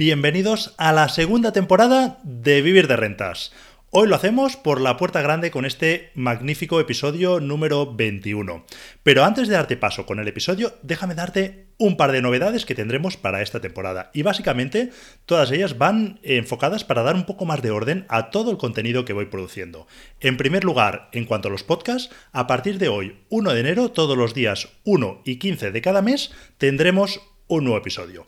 Bienvenidos a la segunda temporada de Vivir de Rentas. Hoy lo hacemos por la puerta grande con este magnífico episodio número 21. Pero antes de darte paso con el episodio, déjame darte un par de novedades que tendremos para esta temporada. Y básicamente todas ellas van enfocadas para dar un poco más de orden a todo el contenido que voy produciendo. En primer lugar, en cuanto a los podcasts, a partir de hoy, 1 de enero, todos los días 1 y 15 de cada mes, tendremos un nuevo episodio.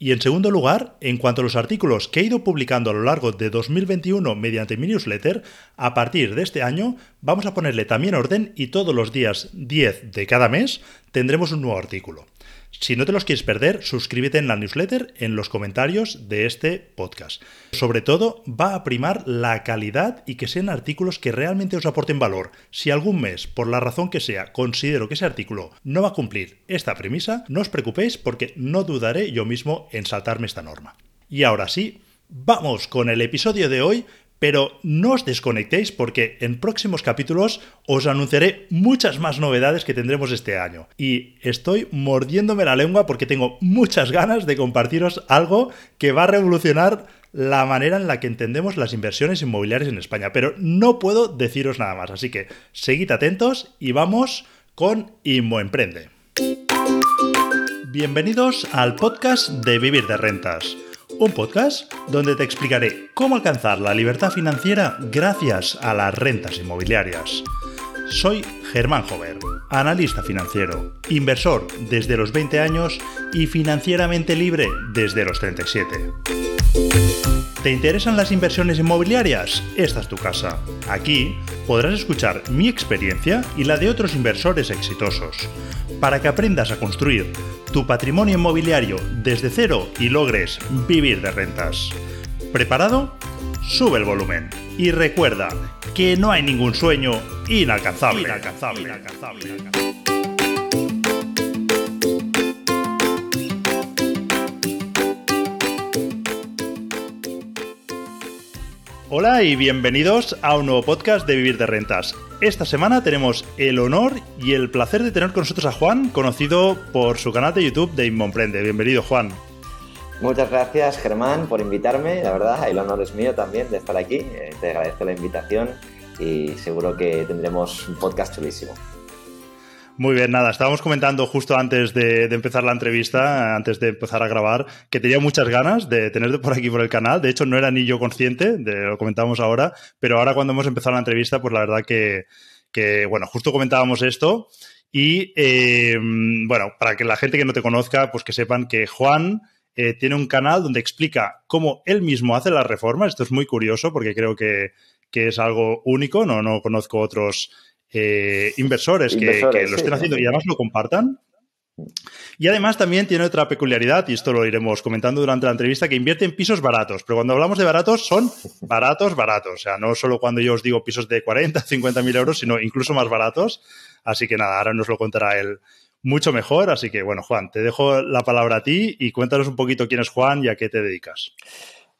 Y en segundo lugar, en cuanto a los artículos que he ido publicando a lo largo de 2021 mediante mi newsletter, a partir de este año vamos a ponerle también orden y todos los días 10 de cada mes tendremos un nuevo artículo. Si no te los quieres perder, suscríbete en la newsletter en los comentarios de este podcast. Sobre todo, va a primar la calidad y que sean artículos que realmente os aporten valor. Si algún mes, por la razón que sea, considero que ese artículo no va a cumplir esta premisa, no os preocupéis porque no dudaré yo mismo en saltarme esta norma. Y ahora sí, vamos con el episodio de hoy pero no os desconectéis porque en próximos capítulos os anunciaré muchas más novedades que tendremos este año. Y estoy mordiéndome la lengua porque tengo muchas ganas de compartiros algo que va a revolucionar la manera en la que entendemos las inversiones inmobiliarias en España. Pero no puedo deciros nada más. Así que seguid atentos y vamos con Inmoemprende. Bienvenidos al podcast de Vivir de Rentas un podcast donde te explicaré cómo alcanzar la libertad financiera gracias a las rentas inmobiliarias. Soy Germán Jover, analista financiero, inversor desde los 20 años y financieramente libre desde los 37. ¿Te interesan las inversiones inmobiliarias? Esta es tu casa. Aquí podrás escuchar mi experiencia y la de otros inversores exitosos, para que aprendas a construir tu patrimonio inmobiliario desde cero y logres vivir de rentas. ¿Preparado? Sube el volumen y recuerda que no hay ningún sueño inalcanzable. inalcanzable, inalcanzable, inalcanzable. Hola y bienvenidos a un nuevo podcast de Vivir de Rentas. Esta semana tenemos el honor y el placer de tener con nosotros a Juan, conocido por su canal de YouTube de Inmomprende. Bienvenido, Juan. Muchas gracias, Germán, por invitarme. La verdad, el honor es mío también de estar aquí. Eh, te agradezco la invitación y seguro que tendremos un podcast chulísimo. Muy bien, nada, estábamos comentando justo antes de, empezar la entrevista, antes de empezar a grabar, que tenía muchas ganas de tenerte por aquí por el canal. De hecho, no era ni yo consciente, de, lo comentamos ahora, pero ahora cuando hemos empezado la entrevista, pues la verdad que, bueno, justo comentábamos esto. Y eh, bueno, para que la gente que no te conozca, pues que sepan que Juan eh, tiene un canal donde explica cómo él mismo hace las reformas. Esto es muy curioso porque creo que, que es algo único, no, no conozco otros eh, inversores, que, lo estén haciendo y además lo compartan. Y además también tiene otra peculiaridad, y esto lo iremos comentando durante la entrevista, que invierte en pisos baratos. Pero cuando hablamos de baratos, son baratos, baratos. O sea, no solo cuando yo os digo pisos de 40, 50 mil euros, sino incluso más baratos. Así que nada, ahora nos lo contará él mucho mejor. Así que bueno, Juan, te dejo la palabra a ti y cuéntanos un poquito quién es Juan y a qué te dedicas.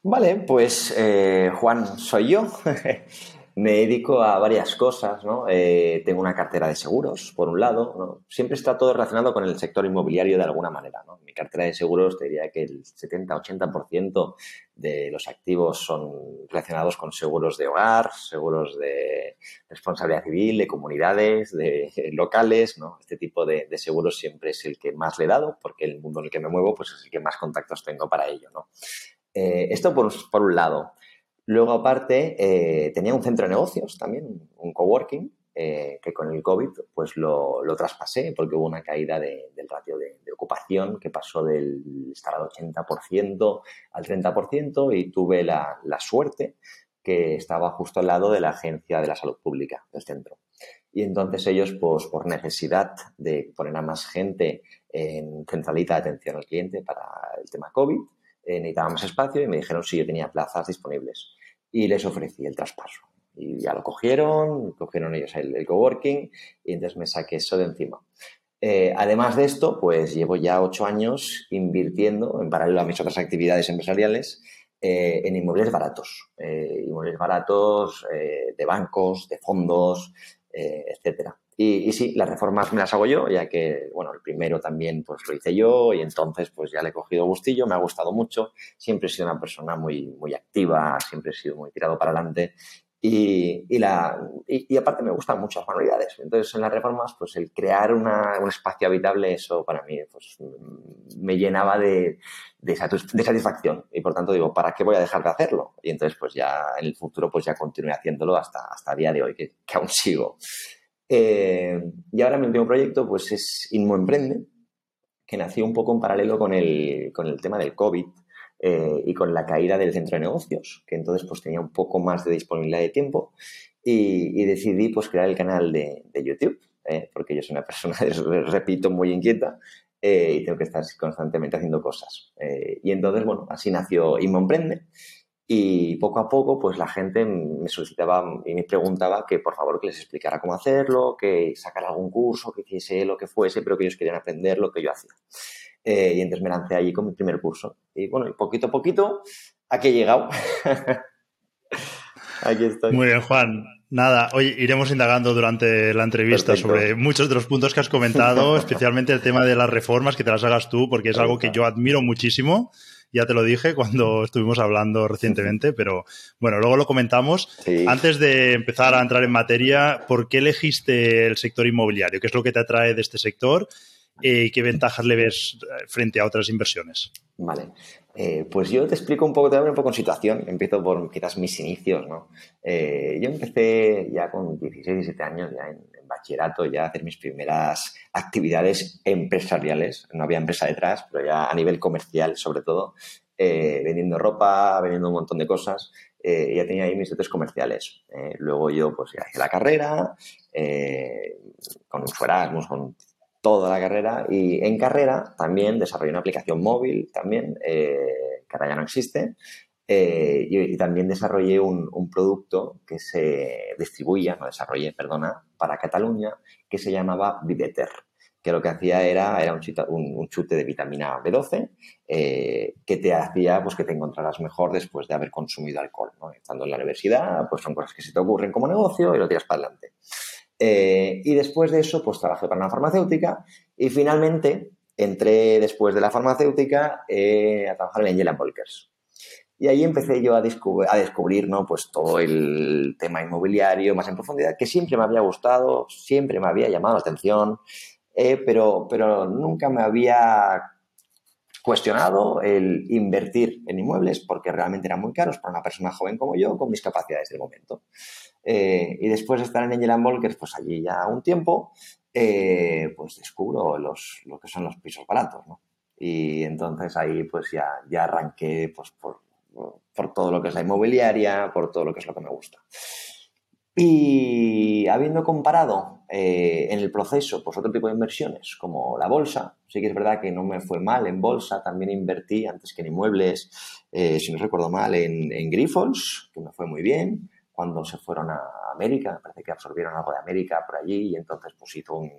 Vale, pues eh, Juan soy yo. Me dedico a varias cosas, ¿no? Eh, tengo una cartera de seguros, por un lado, ¿no? Siempre está todo relacionado con el sector inmobiliario de alguna manera, ¿no? Mi cartera de seguros te diría que el 70-80% de los activos son relacionados con seguros de hogar, seguros de responsabilidad civil, de comunidades, de locales, ¿no? Este tipo de, seguros siempre es el que más le he dado, porque el mundo en el que me muevo, pues es el que más contactos tengo para ello, ¿no? Eh, esto por, por un lado. Luego, aparte, eh, tenía un centro de negocios también, un coworking, eh, que con el COVID pues lo, traspasé porque hubo una caída del ratio de, ocupación que pasó del estar al 80% al 30% y tuve la, suerte que estaba justo al lado de la Agencia de la Salud Pública del centro. Y entonces ellos, pues por necesidad de poner a más gente en centralita de atención al cliente para el tema COVID, eh, necesitaba más espacio y me dijeron si yo tenía plazas disponibles y les ofrecí el traspaso. Y ya lo cogieron, cogieron ellos el, coworking y entonces me saqué eso de encima. Eh, además de esto, pues llevo ya ocho años invirtiendo, en paralelo a mis otras actividades empresariales, eh, en inmuebles baratos. Eh, inmuebles baratos de bancos, de fondos, etcétera. Y, sí, las reformas me las hago yo, ya que, bueno, el primero también pues lo hice yo y entonces pues ya le he cogido gustillo, me ha gustado mucho. Siempre he sido una persona muy, muy activa, siempre he sido muy tirado para adelante y, y, la, y, aparte me gustan muchas manualidades. Entonces, en las reformas, pues el crear una, un espacio habitable, eso para mí pues, me llenaba de, de, satisfacción. Y por tanto digo, ¿para qué voy a dejar de hacerlo? Y entonces, pues ya en el futuro, pues ya continué haciéndolo hasta, hasta el día de hoy, que, que aún sigo. Eh, y ahora mi último proyecto pues es Inmo Emprende, que nació un poco en paralelo con el, con el tema del COVID eh, y con la caída del centro de negocios, que entonces pues tenía un poco más de disponibilidad de tiempo y, decidí pues crear el canal de, YouTube, eh, porque yo soy una persona, repito, muy inquieta y tengo que estar constantemente haciendo cosas. y entonces, bueno, así nació Inmo Emprende y poco a poco, pues la gente me solicitaba y me preguntaba que por favor que les explicara cómo hacerlo, que sacara algún curso, que hiciese lo que fuese, pero que ellos querían aprender lo que yo hacía. Eh, y entonces me lancé allí con mi primer curso. Y bueno, y poquito a poquito, aquí he llegado. aquí estoy. Muy bien, Juan. Nada, hoy iremos indagando durante la entrevista sobre muchos de los puntos que has comentado, especialmente el tema de las reformas, que te las hagas tú, porque es algo que yo admiro muchísimo ya te lo dije cuando estuvimos hablando recientemente, pero bueno, luego lo comentamos. Antes de empezar a entrar en materia, ¿por qué elegiste el sector inmobiliario? ¿Qué es lo que te atrae de este sector? Eh, ¿Y qué ventajas le ves eh, frente a otras inversiones? Vale. Eh, pues yo te explico un poco, te un poco en situación. Empiezo por quizás mis inicios, ¿no? yo empecé ya con 16, 17 años, ya en, bachillerato ya hacer mis primeras actividades empresariales. No había empresa detrás, pero ya a nivel comercial sobre todo, eh, vendiendo ropa, vendiendo un montón de cosas. Eh, ya tenía ahí mis dotes comerciales. Eh, luego yo pues ya hice la carrera, con un con toda la carrera y en carrera también desarrollé una aplicación móvil también, que ahora ya no existe, eh, y, también desarrollé un, producto que se distribuía, no desarrollé, perdona, para Cataluña, que se llamaba Viveter, que lo que hacía era, era un, chute, un, chute de vitamina B12 eh, que te hacía pues, que te encontraras mejor después de haber consumido alcohol. ¿no? Estando en la universidad, pues son cosas que se te ocurren como negocio y lo tiras para adelante. Eh, y después de eso, pues trabajé para una farmacéutica y finalmente entré después de la farmacéutica a trabajar en Angela Volkers. Y ahí empecé yo a, descubrir, ¿no? pues todo el tema inmobiliario más en profundidad, que siempre me había gustado, siempre me había llamado la atención, eh, pero, pero nunca me había cuestionado el invertir en inmuebles porque realmente eran muy caros para una persona joven como yo con mis capacidades del momento. Eh, y después de estar en Angel Volkers, pues allí ya un tiempo, eh, pues descubro los, lo que son los pisos baratos, ¿no? Y entonces ahí pues ya, ya arranqué pues por por todo lo que es la inmobiliaria, por todo lo que es lo que me gusta. Y habiendo comparado eh, en el proceso pues otro tipo de inversiones como la bolsa, sí que es verdad que no me fue mal en bolsa, también invertí antes que en inmuebles, eh, si no recuerdo mal, en, en Grifols, que me fue muy bien, cuando se fueron a América, me parece que absorbieron algo de América por allí y entonces pues hizo un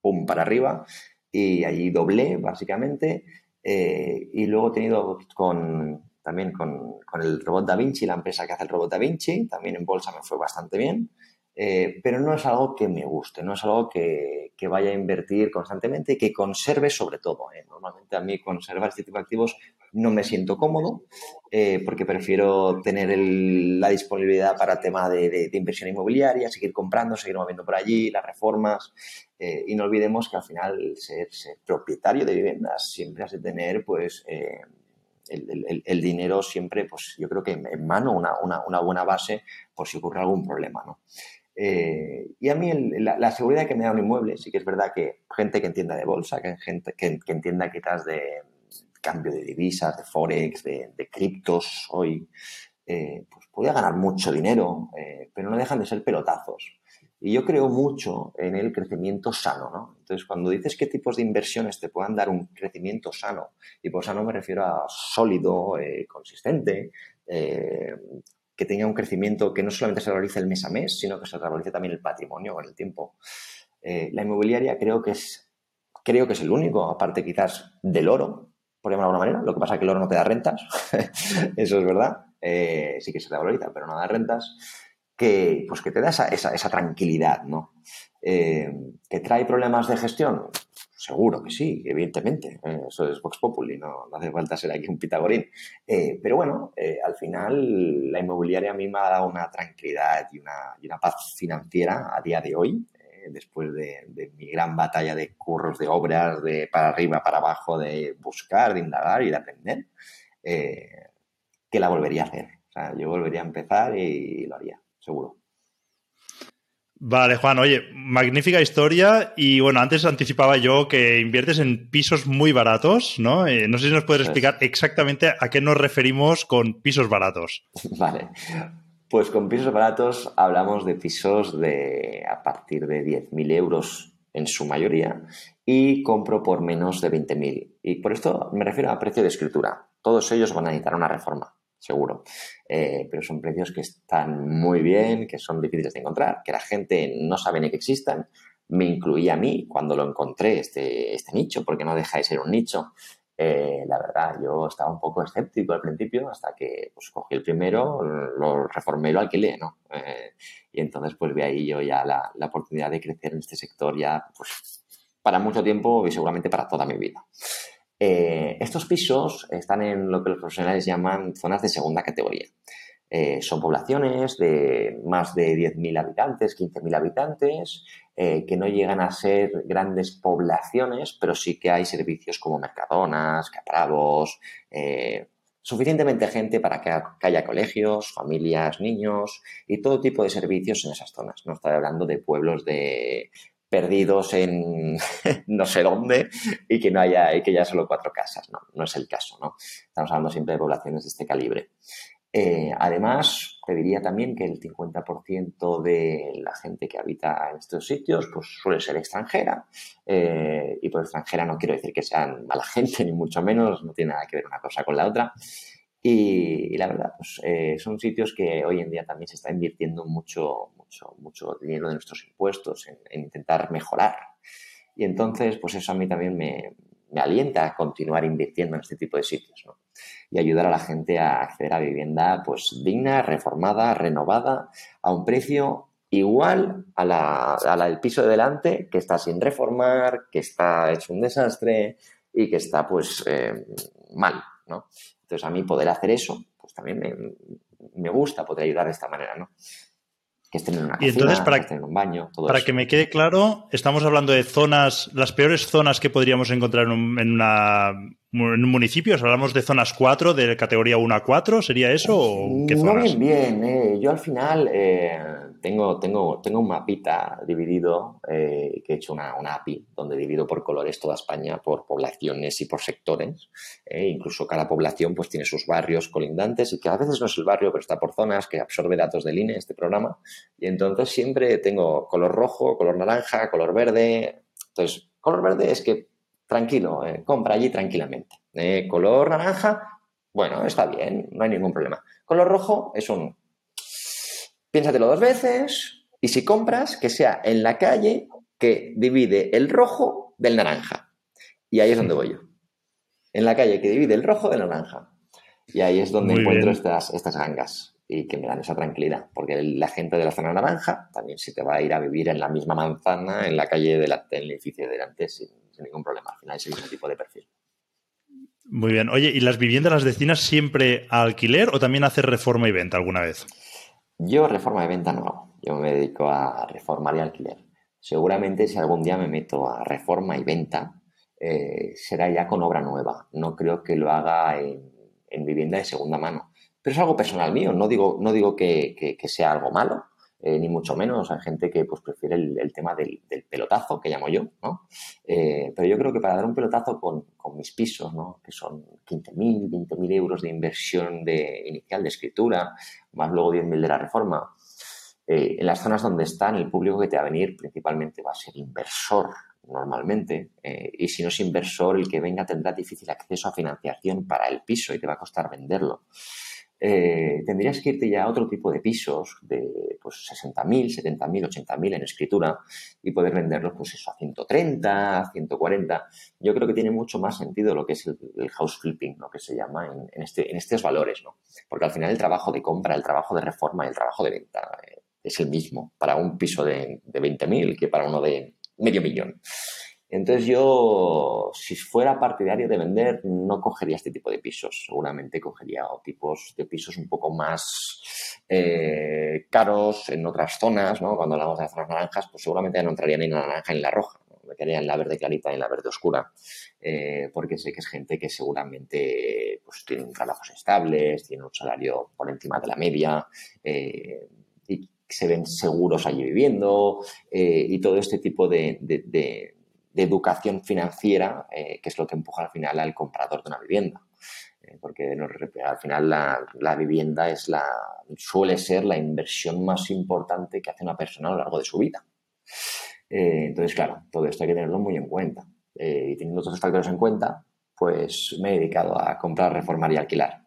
pum para arriba y allí doblé básicamente eh, y luego he tenido con también con, el robot Da Vinci, la empresa que hace el robot Da Vinci, también en bolsa me fue bastante bien, eh, pero no es algo que me guste, no es algo que, vaya a invertir constantemente y que conserve sobre todo. ¿eh? Normalmente a mí conservar este tipo de activos no me siento cómodo eh, porque prefiero tener la disponibilidad para el tema de, inversión inmobiliaria, seguir comprando, seguir moviendo por allí, las reformas. y no olvidemos que al final ser, ser, propietario de viviendas siempre has de tener pues el, dinero siempre, pues yo creo que en mano una, buena base por si ocurre algún problema, ¿no? Eh, y a mí la, seguridad que me da un inmueble, sí que es verdad que gente que entienda de bolsa, que gente que, entienda quizás de cambio de divisas, de forex, de, criptos hoy, eh, pues puede ganar mucho dinero, eh, pero no dejan de ser pelotazos. Y yo creo mucho en el crecimiento sano, ¿no? Entonces, cuando dices qué tipos de inversiones te puedan dar un crecimiento sano, y por sano me refiero a sólido, eh, consistente, eh, que tenga un crecimiento que no solamente se realice el mes a mes, sino que se realice también el patrimonio con el tiempo. Eh, la inmobiliaria creo que es creo que es el único, aparte quizás del oro, por llamarlo de alguna manera. Lo que pasa es que el oro no te da rentas, eso es verdad. sí que se revaloriza, pero no da rentas que, pues que te da esa, esa, tranquilidad, ¿no? ¿Que trae problemas de gestión? Seguro que sí, evidentemente. eso es Vox Populi, no, hace falta ser aquí un pitagorín. pero bueno, al final la inmobiliaria a mí me ha dado una tranquilidad y una, y una paz financiera a día de hoy después de, mi gran batalla de curros, de obras, de para arriba, para abajo, de buscar, de indagar y de aprender, eh, que la volvería a hacer. O sea, yo volvería a empezar y lo haría, seguro. Vale, Juan, oye, magnífica historia y bueno, antes anticipaba yo que inviertes en pisos muy baratos, ¿no? Eh, no sé si nos puedes explicar exactamente a qué nos referimos con pisos baratos. Vale, pues con pisos baratos hablamos de pisos de a partir de 10.000 euros en su mayoría y compro por menos de 20.000. Y por esto me refiero a precio de escritura. Todos ellos van a necesitar una reforma, seguro. Eh, pero son precios que están muy bien, que son difíciles de encontrar, que la gente no sabe ni que existan. Me incluía a mí cuando lo encontré este, este nicho, porque no deja de ser un nicho. Eh, la verdad, yo estaba un poco escéptico al principio hasta que pues, cogí el primero, lo reformé y lo alquilé, ¿no? Eh, y entonces pues vi ahí yo ya la, oportunidad de crecer en este sector ya pues para mucho tiempo y seguramente para toda mi vida. Eh, estos pisos están en lo que los profesionales llaman zonas de segunda categoría. son poblaciones de más de 10.000 habitantes, 15.000 habitantes, eh, que no llegan a ser grandes poblaciones, pero sí que hay servicios como Mercadonas, Capravos, eh, suficientemente gente para que haya colegios, familias, niños y todo tipo de servicios en esas zonas. No estoy hablando de pueblos de perdidos en no sé dónde y que no haya y que haya solo cuatro casas. No, no es el caso, ¿no? Estamos hablando siempre de poblaciones de este calibre. Eh, además, te diría también que el 50% de la gente que habita en estos sitios pues, suele ser extranjera. Eh, y por extranjera no quiero decir que sean mala gente, ni mucho menos, no tiene nada que ver una cosa con la otra. Y, la verdad, pues, eh, son sitios que hoy en día también se está invirtiendo mucho, mucho, mucho dinero de nuestros impuestos en, en intentar mejorar. Y entonces, pues eso a mí también me, me alienta a continuar invirtiendo en este tipo de sitios ¿no? y ayudar a la gente a acceder a vivienda pues digna, reformada, renovada, a un precio igual a la, del piso de delante que está sin reformar, que está hecho un desastre y que está pues eh, mal, ¿no? Entonces a mí poder hacer eso, pues también me, me gusta poder ayudar de esta manera, ¿no? Que estén en una cocina, y entonces, para, que estén en un baño. Todo para que me quede claro, estamos hablando de zonas, las peores zonas que podríamos encontrar en, en una en un municipio? ¿Hablamos de zonas 4, de categoría 1 a 4? ¿Sería eso? O qué no bien, bien. Eh. Yo al final eh, tengo, tengo, tengo un mapita dividido, eh, que he hecho una, una, API, donde divido por colores toda España, por poblaciones y por sectores. incluso cada población pues tiene sus barrios colindantes y que a veces no es el barrio, pero está por zonas, que absorbe datos del INE, este programa. Y entonces siempre tengo color rojo, color naranja, color verde. Entonces, color verde es que tranquilo, eh, compra allí tranquilamente. Eh, color naranja, bueno, está bien, no hay ningún problema. Color rojo es un... Piénsatelo dos veces y si compras, que sea en la calle que divide el rojo del naranja. Y ahí es donde voy yo. En la calle que divide el rojo del naranja. Y ahí es donde encuentro estas, estas gangas y que me dan esa tranquilidad, porque la gente de la zona naranja también se te va a ir a vivir en la misma manzana, en la calle del edificio de delante, sin, ningún problema. Al final es el mismo tipo de perfil. Muy bien. Oye, ¿y las viviendas las destinas siempre a alquiler o también haces reforma y venta alguna vez? Yo reforma y venta no hago. Yo me dedico a reformar y alquiler. Seguramente si algún día me meto a reforma y venta, eh, será ya con obra nueva. No creo que lo haga en, vivienda de segunda mano. Pero es algo personal mío. No digo, no digo que sea algo malo. Eh, ni mucho menos. Hay gente que pues, prefiere el, tema del, pelotazo, que llamo yo, ¿no? Eh, pero yo creo que para dar un pelotazo con, mis pisos, ¿no? Que son 15.000, 20.000 euros de inversión de, inicial de escritura, más luego 10.000 de la reforma, eh, en las zonas donde están, el público que te va a venir principalmente va a ser inversor normalmente, y si no es inversor, el que venga tendrá difícil acceso a financiación para el piso y te va a costar venderlo. Eh, tendrías que irte ya a otro tipo de pisos de pues, 60.000, 70.000, 80.000 en escritura y poder venderlos pues eso a 130, 140. Yo creo que tiene mucho más sentido lo que es el, house flipping, lo que se llama en, este, en estos valores, ¿no? Porque al final el trabajo de compra, el trabajo de reforma y el trabajo de venta, eh, es el mismo para un piso de, de 20.000 que para uno de medio millón. Entonces yo, si fuera partidario de vender, no cogería este tipo de pisos. Seguramente cogería tipos de pisos un poco más eh, caros en otras zonas, ¿no? Cuando hablamos de zonas naranjas, pues seguramente no entraría ni en la naranja ni en la roja. Me quedaría en la verde clarita y en la verde oscura, eh, porque sé que es gente que seguramente pues, tiene trabajos estables, tiene un salario por encima de la media eh, y se ven seguros allí viviendo y todo este tipo de educación financiera, eh, que es lo que empuja al final al comprador de una vivienda. Eh, porque al final la, vivienda es la, suele ser la inversión más importante que hace una persona a lo largo de su vida. Eh, entonces, claro, todo esto hay que tenerlo muy en cuenta. y teniendo todos estos factores en cuenta, pues me he dedicado a comprar, reformar y alquilar.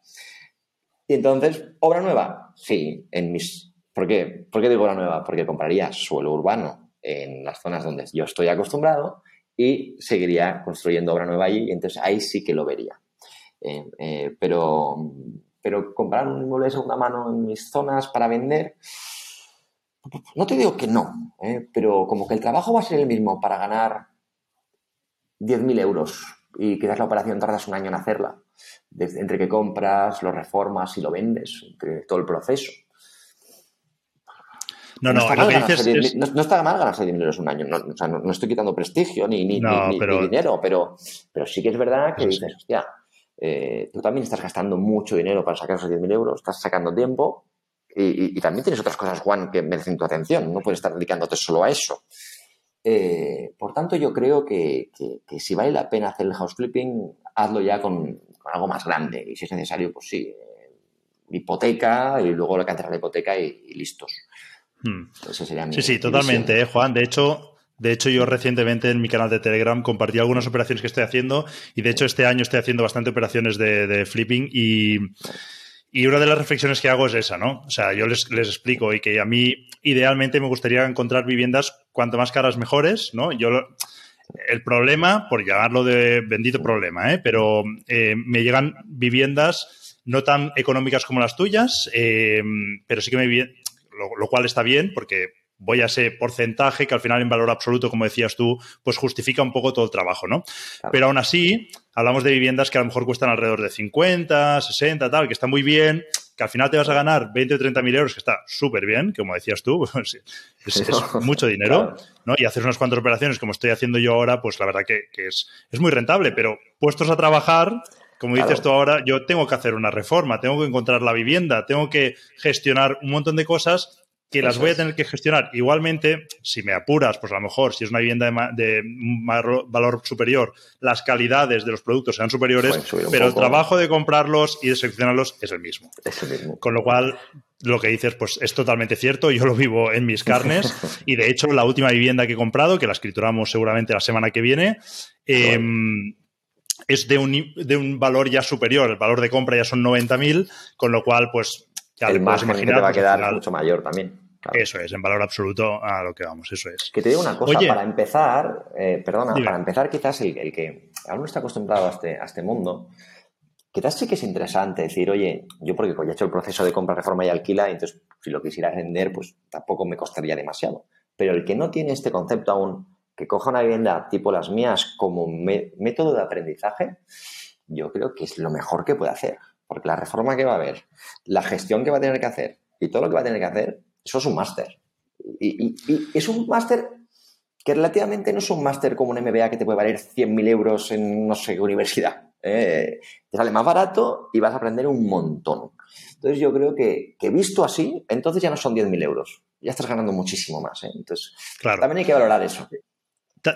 Y entonces, ¿obra nueva? Sí, en mis... ¿Por qué? ¿Por qué digo obra nueva? Porque compraría suelo urbano en las zonas donde yo estoy acostumbrado y seguiría construyendo obra nueva allí, y entonces ahí sí que lo vería. Eh, eh, pero, pero comprar un inmueble de segunda mano en mis zonas para vender, no te digo que no, eh, pero como que el trabajo va a ser el mismo para ganar 10.000 euros y quizás la operación tardas un año en hacerla, entre que compras, lo reformas y lo vendes, entre todo el proceso. No, no, lo que dices no, está mal ganarse 10.000 euros un año. o sea, no, estoy quitando prestigio ni, ni, dinero, pero, pero sí que es verdad que dices, hostia, eh, tú también estás gastando mucho dinero para sacar esos 10.000 euros, estás sacando tiempo y, también tienes otras cosas, Juan, que merecen tu atención. No puedes estar dedicándote solo a eso. Eh, por tanto, yo creo que, que, si vale la pena hacer el house flipping, hazlo ya con, algo más grande. Y si es necesario, pues sí, eh, hipoteca y luego la cantidad de hipoteca y listos. Hmm. sí, sí, totalmente, eh, Juan. De hecho, de hecho, yo recientemente en mi canal de Telegram compartí algunas operaciones que estoy haciendo y de hecho este año estoy haciendo bastante operaciones de, flipping y, una de las reflexiones que hago es esa, ¿no? O sea, yo les, explico y que a mí idealmente me gustaría encontrar viviendas cuanto más caras mejores, ¿no? Yo el problema, por llamarlo de bendito problema, ¿eh? pero eh, me llegan viviendas no tan económicas como las tuyas, eh, pero sí que me, lo, cual está bien porque voy a ese porcentaje que al final en valor absoluto, como decías tú, pues justifica un poco todo el trabajo, ¿no? Pero aún así, hablamos de viviendas que a lo mejor cuestan alrededor de 50, 60, tal, que está muy bien, que al final te vas a ganar 20 o 30 mil euros, que está súper bien, como decías tú, pues es, mucho dinero, ¿no? Y hacer unas cuantas operaciones como estoy haciendo yo ahora, pues la verdad que, es, es muy rentable, pero puestos a trabajar como dices tú ahora, yo tengo que hacer una reforma, tengo que encontrar la vivienda, tengo que gestionar un montón de cosas que las voy a tener que gestionar. Igualmente, si me apuras, pues a lo mejor si es una vivienda de, valor superior, las calidades de los productos sean superiores, pero el trabajo de comprarlos y de seleccionarlos es el mismo. Es el mismo. Con lo cual, lo que dices, pues es totalmente cierto, yo lo vivo en mis carnes y de hecho la última vivienda que he comprado, que la escrituramos seguramente la semana que viene, eh, es de un, de un valor ya superior. El valor de compra ya son 90.000, con lo cual, pues ya el margen que te va a pues, quedar mucho mayor también. Eso es, en valor absoluto a lo que vamos, eso es. Que te digo una cosa, para empezar, eh, perdona, para empezar quizás el, que aún no está acostumbrado a este, a este mundo, quizás sí que es interesante decir, oye, yo porque ya he hecho el proceso de compra, reforma y alquila, entonces si lo quisiera vender, pues tampoco me costaría demasiado. Pero el que no tiene este concepto aún, que coja una vivienda tipo las mías como método de aprendizaje, yo creo que es lo mejor que puede hacer. Porque la reforma que va a haber, la gestión que va a tener que hacer y todo lo que va a tener que hacer, eso es un máster. Y, es un máster que relativamente no es un máster como un MBA que te puede valer 100.000 euros en no sé qué universidad. Eh, te sale más barato y vas a aprender un montón. Entonces yo creo que, que visto así, entonces ya no son 10.000 euros. Ya estás ganando muchísimo más. ¿eh? Entonces, claro. también hay que valorar eso.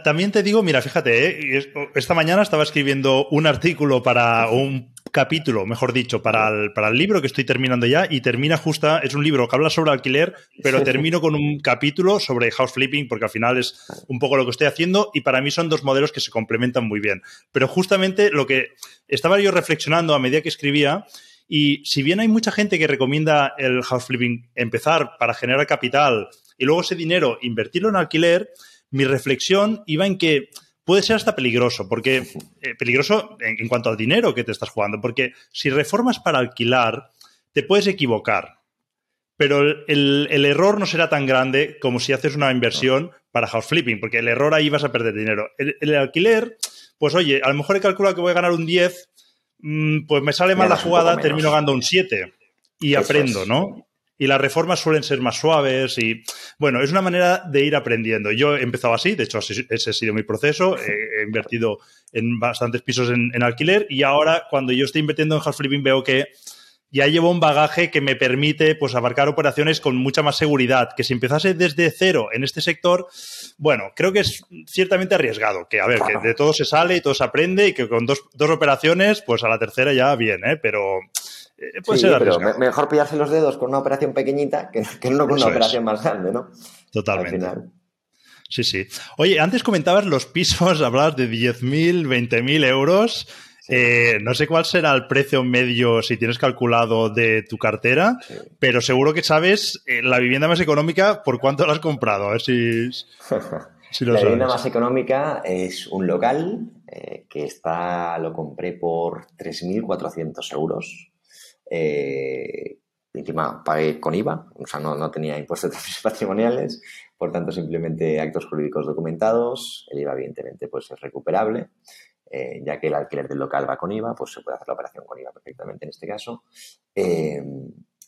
También te digo, mira, fíjate, ¿eh? esta mañana estaba escribiendo un artículo para un capítulo, mejor dicho, para el, para el libro que estoy terminando ya y termina justa, es un libro que habla sobre alquiler, pero termino con un capítulo sobre house flipping porque al final es un poco lo que estoy haciendo y para mí son dos modelos que se complementan muy bien. Pero justamente lo que estaba yo reflexionando a medida que escribía y si bien hay mucha gente que recomienda el house flipping empezar para generar capital y luego ese dinero invertirlo en alquiler, mi reflexión iba en que puede ser hasta peligroso, porque eh, peligroso en, cuanto al dinero que te estás jugando, porque si reformas para alquilar, te puedes equivocar. pero el, error no será tan grande como si haces una inversión para house flipping, porque el error ahí vas a perder dinero. El, alquiler, pues oye, a lo mejor he calculado que voy a ganar un 10, mm, pues me sale mal la jugada, termino ganando un 7 y aprendo, ¿no? Y las reformas suelen ser más suaves y, bueno, es una manera de ir aprendiendo. Yo he empezado así, de hecho ese ha sido mi proceso, he, invertido en bastantes pisos en, alquiler y ahora cuando yo estoy invirtiendo en house flipping veo que ya llevo un bagaje que me permite pues abarcar operaciones con mucha más seguridad. Que si empezase desde cero en este sector, bueno, creo que es ciertamente arriesgado. Que a ver, que de todo se sale y todo se aprende y que con dos, dos operaciones, pues a la tercera ya bien, ¿eh? Pero eh, puede ser pero mejor pillarse los dedos con una operación pequeñita que, no con una operación más grande, ¿no? Totalmente. Sí, sí. Oye, antes comentabas los pisos, hablabas de 10.000, 20.000 euros. Eh, no sé cuál será el precio medio si tienes calculado de tu cartera, pero seguro que sabes eh, la vivienda más económica por cuánto la has comprado. A ver si, la vivienda más económica es un local que está, lo compré por 3.400 euros eh, encima pagué con IVA, o sea, no, tenía impuestos patrimoniales, por tanto, simplemente actos jurídicos documentados. El IVA, evidentemente, pues es recuperable. Eh, ya que el alquiler del local va con IVA, pues se puede hacer la operación con IVA perfectamente en este caso. Eh,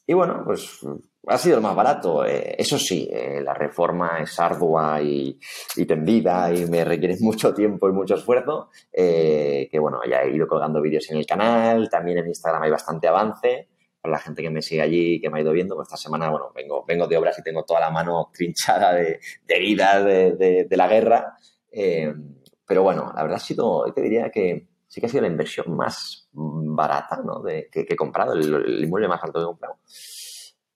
y bueno, pues ha sido lo más barato. Eh, eso sí, la reforma es ardua y, y, tendida y me requiere mucho tiempo y mucho esfuerzo. que bueno, ya he ido colgando vídeos en el canal, también en Instagram hay bastante avance. Para la gente que me sigue allí y que me ha ido viendo, pues esta semana, bueno, vengo, vengo de obras y tengo toda la mano trinchada de, de heridas de, de, la guerra. Pero bueno, la verdad ha sido, te diría que sí que ha sido la inversión más barata ¿no? de, que, he comprado, el, inmueble más alto que he comprado.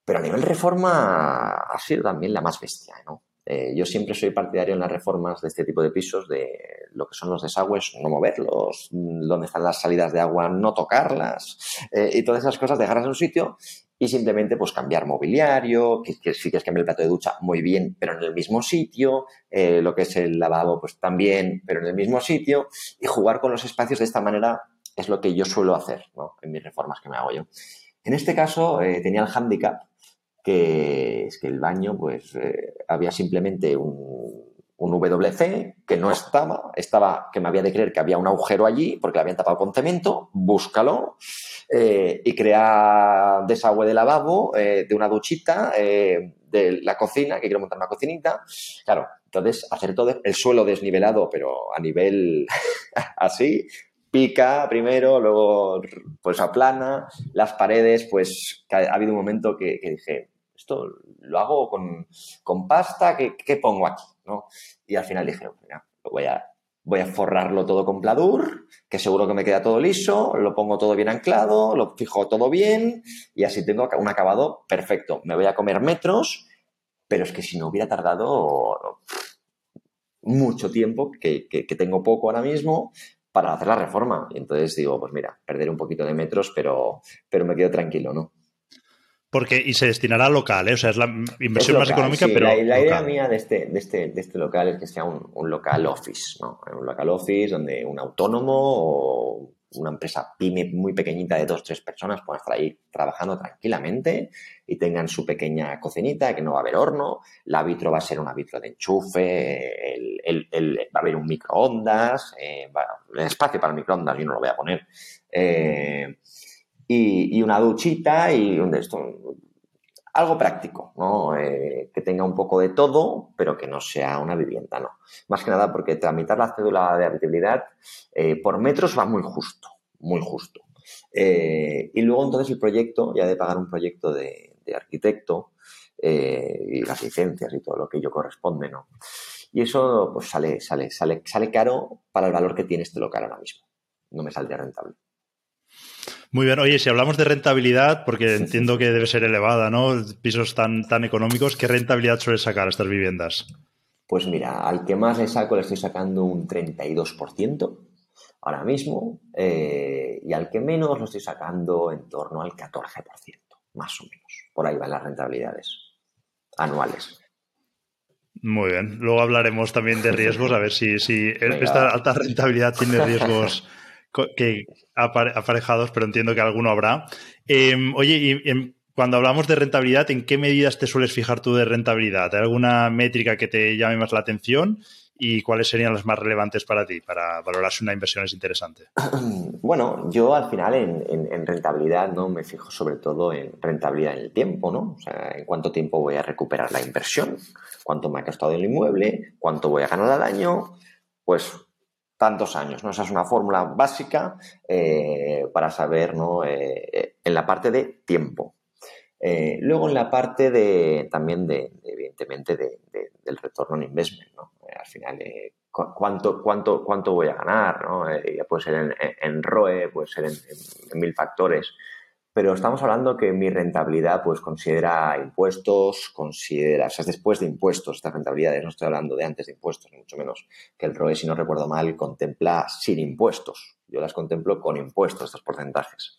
Pero a nivel reforma ha sido también la más bestia, ¿no? Eh, yo siempre soy partidario en las reformas de este tipo de pisos de lo que son los desagües, no moverlos, donde están las salidas de agua, no tocarlas eh, y todas esas cosas, dejarlas en un sitio y simplemente pues cambiar mobiliario, que, que si quieres cambiar el plato de ducha, muy bien, pero en el mismo sitio, eh, lo que es el lavabo, pues también, pero en el mismo sitio, y jugar con los espacios de esta manera es lo que yo suelo hacer ¿no? en mis reformas que me hago yo. En este caso eh, tenía el handicap que es que el baño pues eh, había simplemente un, un WC que no estaba, estaba que me había de creer que había un agujero allí porque lo habían tapado con cemento, búscalo eh, y crea desagüe de lavabo, eh, de una duchita, de la cocina, que quiero montar una cocinita. Claro, entonces hacer todo el suelo desnivelado, pero a nivel así, pica primero, luego pues aplana, las paredes, pues ha habido un momento que, dije, esto lo hago con, con pasta, ¿qué, ¿qué pongo aquí? ¿no? Y al final dije, mira, voy a, voy a forrarlo todo con pladur, que seguro que me queda todo liso, lo pongo todo bien anclado, lo fijo todo bien y así tengo un acabado perfecto. Me voy a comer metros, pero es que si no hubiera tardado mucho tiempo, que, que, tengo poco ahora mismo, para hacer la reforma. Y entonces digo, pues mira, perder un poquito de metros, pero, pero me quedo tranquilo, ¿no? Porque, y se destinará a local, ¿eh? O sea, es la inversión más económica, pero. La, la idea mía de este, de, este, de este local es que sea un, local office, ¿no? Un local office donde un autónomo o una empresa pyme muy pequeñita de dos tres personas puedan estar ahí trabajando tranquilamente y tengan su pequeña cocinita, que no va a haber horno, la vitro va a ser una vitro de enchufe, el, el, va a haber un microondas, eh, el espacio para el microondas yo no lo voy a poner. Eh, y, una duchita y un esto. Algo práctico, ¿no? Eh, que tenga un poco de todo, pero que no sea una vivienda, ¿no? Más que nada porque tramitar la cédula de habitabilidad eh, por metros va muy justo, muy justo. Eh, y luego entonces el proyecto, ya de pagar un proyecto de, arquitecto y las licencias y todo lo que ello corresponde, ¿no? Y eso pues sale, sale, sale, sale caro para el valor que tiene este local ahora mismo. No me saldría rentable. Muy bien, oye, si hablamos de rentabilidad, porque entiendo que debe ser elevada, ¿no? Pisos tan, tan económicos, ¿qué rentabilidad suele sacar estas viviendas? Pues mira, al que más le saco le estoy sacando un 32% ahora mismo, eh, y al que menos lo estoy sacando en torno al 14%, más o menos. Por ahí van las rentabilidades anuales. Muy bien. Luego hablaremos también de riesgos, a ver si, si esta alta rentabilidad tiene riesgos que aparejados, pero entiendo que alguno habrá. Em, oye, y, cuando hablamos de rentabilidad, ¿en qué medidas te sueles fijar tú de rentabilidad? ¿Hay alguna métrica que te llame más la atención? ¿Y cuáles serían las más relevantes para ti, para valorar si una inversión es interesante? Bueno, yo al final en, rentabilidad no me fijo sobre todo en rentabilidad en el tiempo, ¿no? O sea, en cuánto tiempo voy a recuperar la inversión, cuánto me ha costado el inmueble, cuánto voy a ganar al año, pues tantos años, ¿no? Esa es una fórmula básica eh, para saber, ¿no? Eh, en la parte de tiempo. Eh, luego en la parte de, también de, evidentemente, del retorno en investment, ¿no? al final, ¿cuánto, cuánto, ¿cuánto voy a ganar? ¿no? puede ser en, ROE, puede ser en, mil factores. Pero estamos hablando que mi rentabilidad pues considera impuestos, considera, o sea, después de impuestos estas rentabilidades, no estoy hablando de antes de impuestos, ni mucho menos que el ROE, si no recuerdo mal, contempla sin impuestos. Yo las contemplo con impuestos, estos porcentajes.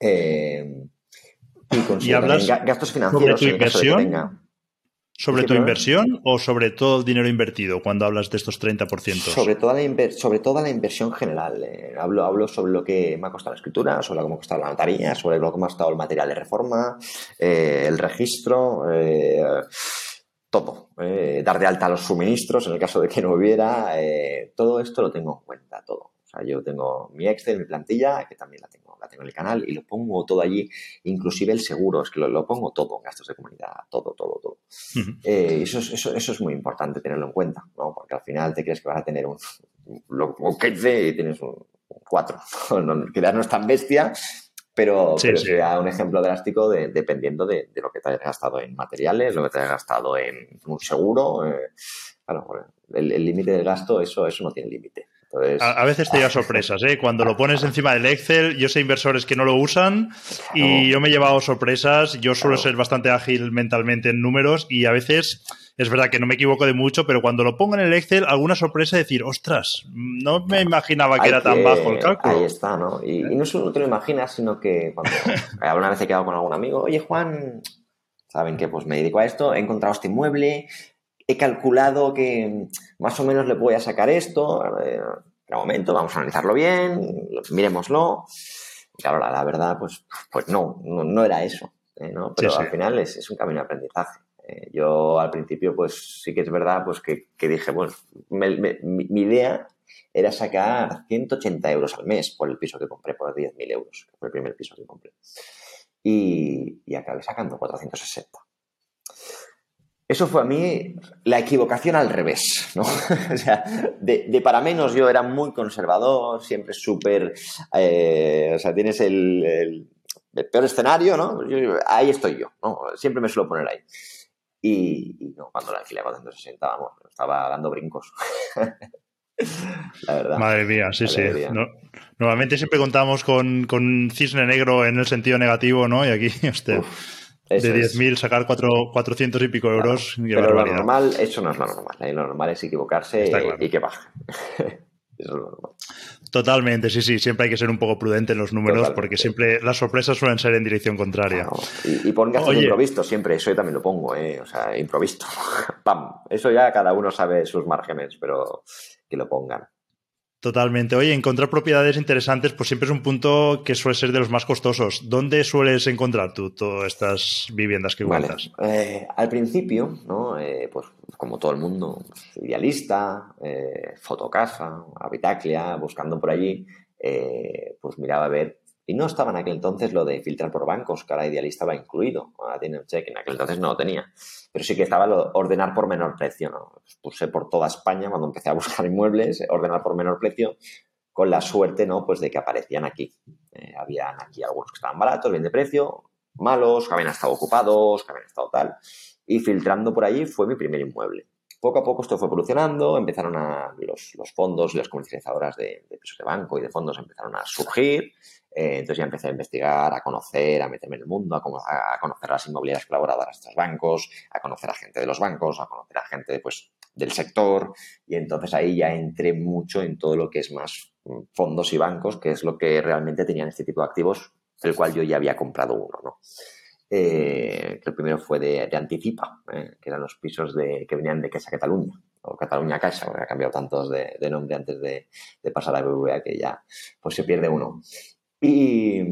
Eh, y, considera gastos financieros sobre tu inversión? ¿Sobre tu inversión o sobre todo el dinero invertido cuando hablas de estos 30%? Sobre toda la, sobre toda la inversión general. Eh, hablo, hablo sobre lo que me ha costado la escritura, sobre lo que me ha costado la notaría, sobre lo que me ha costado el material de reforma, eh, el registro, eh, todo. dar de alta los suministros en el caso de que no hubiera. todo esto lo tengo en cuenta, todo. O sea, yo tengo mi Excel, mi plantilla, que también la tengo tengo en el canal y lo pongo todo allí, inclusive el seguro, es que lo, pongo todo, gastos de comunidad, todo, todo, todo. Eh, eso, eso, eso, es muy importante tenerlo en cuenta, ¿no? Porque al final te crees que vas a tener un, un 15 y tienes un 4. no, no es tan bestia, pero, sería un ejemplo drástico de, dependiendo de, lo que te hayas gastado en materiales, lo que te hayas gastado en un seguro. Eh, claro, el límite del gasto, eso, eso no tiene límite. A, veces te lleva sorpresas, ¿eh? Cuando lo pones encima del Excel, yo sé inversores que no lo usan y yo me he llevado sorpresas. Yo suelo ser bastante ágil mentalmente en números y a veces es verdad que no me equivoco de mucho, pero cuando lo pongo en el Excel, alguna sorpresa decir, ostras, no me imaginaba que era tan bajo el cálculo. Ahí está, ¿no? Y, no solo te lo imaginas, sino que cuando alguna vez he quedado con algún amigo, oye Juan, ¿saben qué? Pues me dedico a esto, he encontrado este inmueble, he calculado que más o menos le voy a sacar esto. Un momento, vamos a analizarlo bien, miremoslo. claro, la, verdad, pues, pues no, no, era eso. ¿eh? ¿no? Pero al final es, un camino de aprendizaje. Eh, yo al principio, pues sí que es verdad, pues que, dije, bueno, mi, idea era sacar 180 euros al mes por el piso que compré, por 10.000 euros, que fue el primer piso que compré. Y, y acabé sacando 460. Eso fue a mí la equivocación al revés, ¿no? o sea, de, para menos yo era muy conservador, siempre súper... Eh, o sea, tienes el, peor escenario, ¿no? ahí estoy yo, ¿no? Siempre me suelo poner ahí. Y, no, cuando la alquilé a 460, vamos, estaba dando brincos. la verdad. Madre mía, sí, sí. normalmente siempre contamos con, con, cisne negro en el sentido negativo, ¿no? Y aquí, usted de 10.000 sacar 400 y pico euros. Pero lo normal, eso no es lo normal. ¿eh? Lo normal es equivocarse y que baje. eso es lo normal. Totalmente, sí, sí. Siempre hay que ser un poco prudente en los números porque siempre las sorpresas suelen ser en dirección contraria. Y, y pon gastos improvisto siempre, eso yo también lo pongo, ¿eh? o sea, improvisto. ¡Pam! Eso ya cada uno sabe sus márgenes, pero que lo pongan. Totalmente. Oye, encontrar propiedades interesantes, pues siempre es un punto que suele ser de los más costosos. ¿Dónde sueles encontrar tú todas estas viviendas que cuentas? Eh, al principio, ¿no? Eh, pues como todo el mundo, idealista, eh, fotocasa, habitaclia, buscando por allí, pues miraba a ver y no estaba en aquel entonces lo de filtrar por bancos, que ahora Idealista va incluido. Ahora tiene un check, en aquel entonces no lo tenía. Pero sí que estaba lo de ordenar por menor precio. ¿no? Puse por toda España cuando empecé a buscar inmuebles, ordenar por menor precio, con la suerte ¿no? pues de que aparecían aquí. Eh, habían aquí algunos que estaban baratos, bien de precio, malos, que habían estado ocupados, que habían estado tal. Y filtrando por allí fue mi primer inmueble. Poco a poco esto fue evolucionando, empezaron a los, fondos y las comercializadoras de, de pisos de banco y de fondos empezaron a surgir eh, entonces ya empecé a investigar, a conocer, a meterme en el mundo, a, conocer a las inmobiliarias colaboradoras de estos bancos, a conocer a gente de los bancos, a conocer a gente pues, del sector. Y entonces ahí ya entré mucho en todo lo que es más mm, fondos y bancos, que es lo que realmente tenían este tipo de activos, el cual yo ya había comprado uno. ¿no? Eh, el primero fue de, Anticipa, eh, que eran los pisos de, que venían de Casa Cataluña, o Cataluña Caixa, porque ha cambiado tantos de, nombre antes de, pasar a BBVA que ya pues se pierde uno. Y,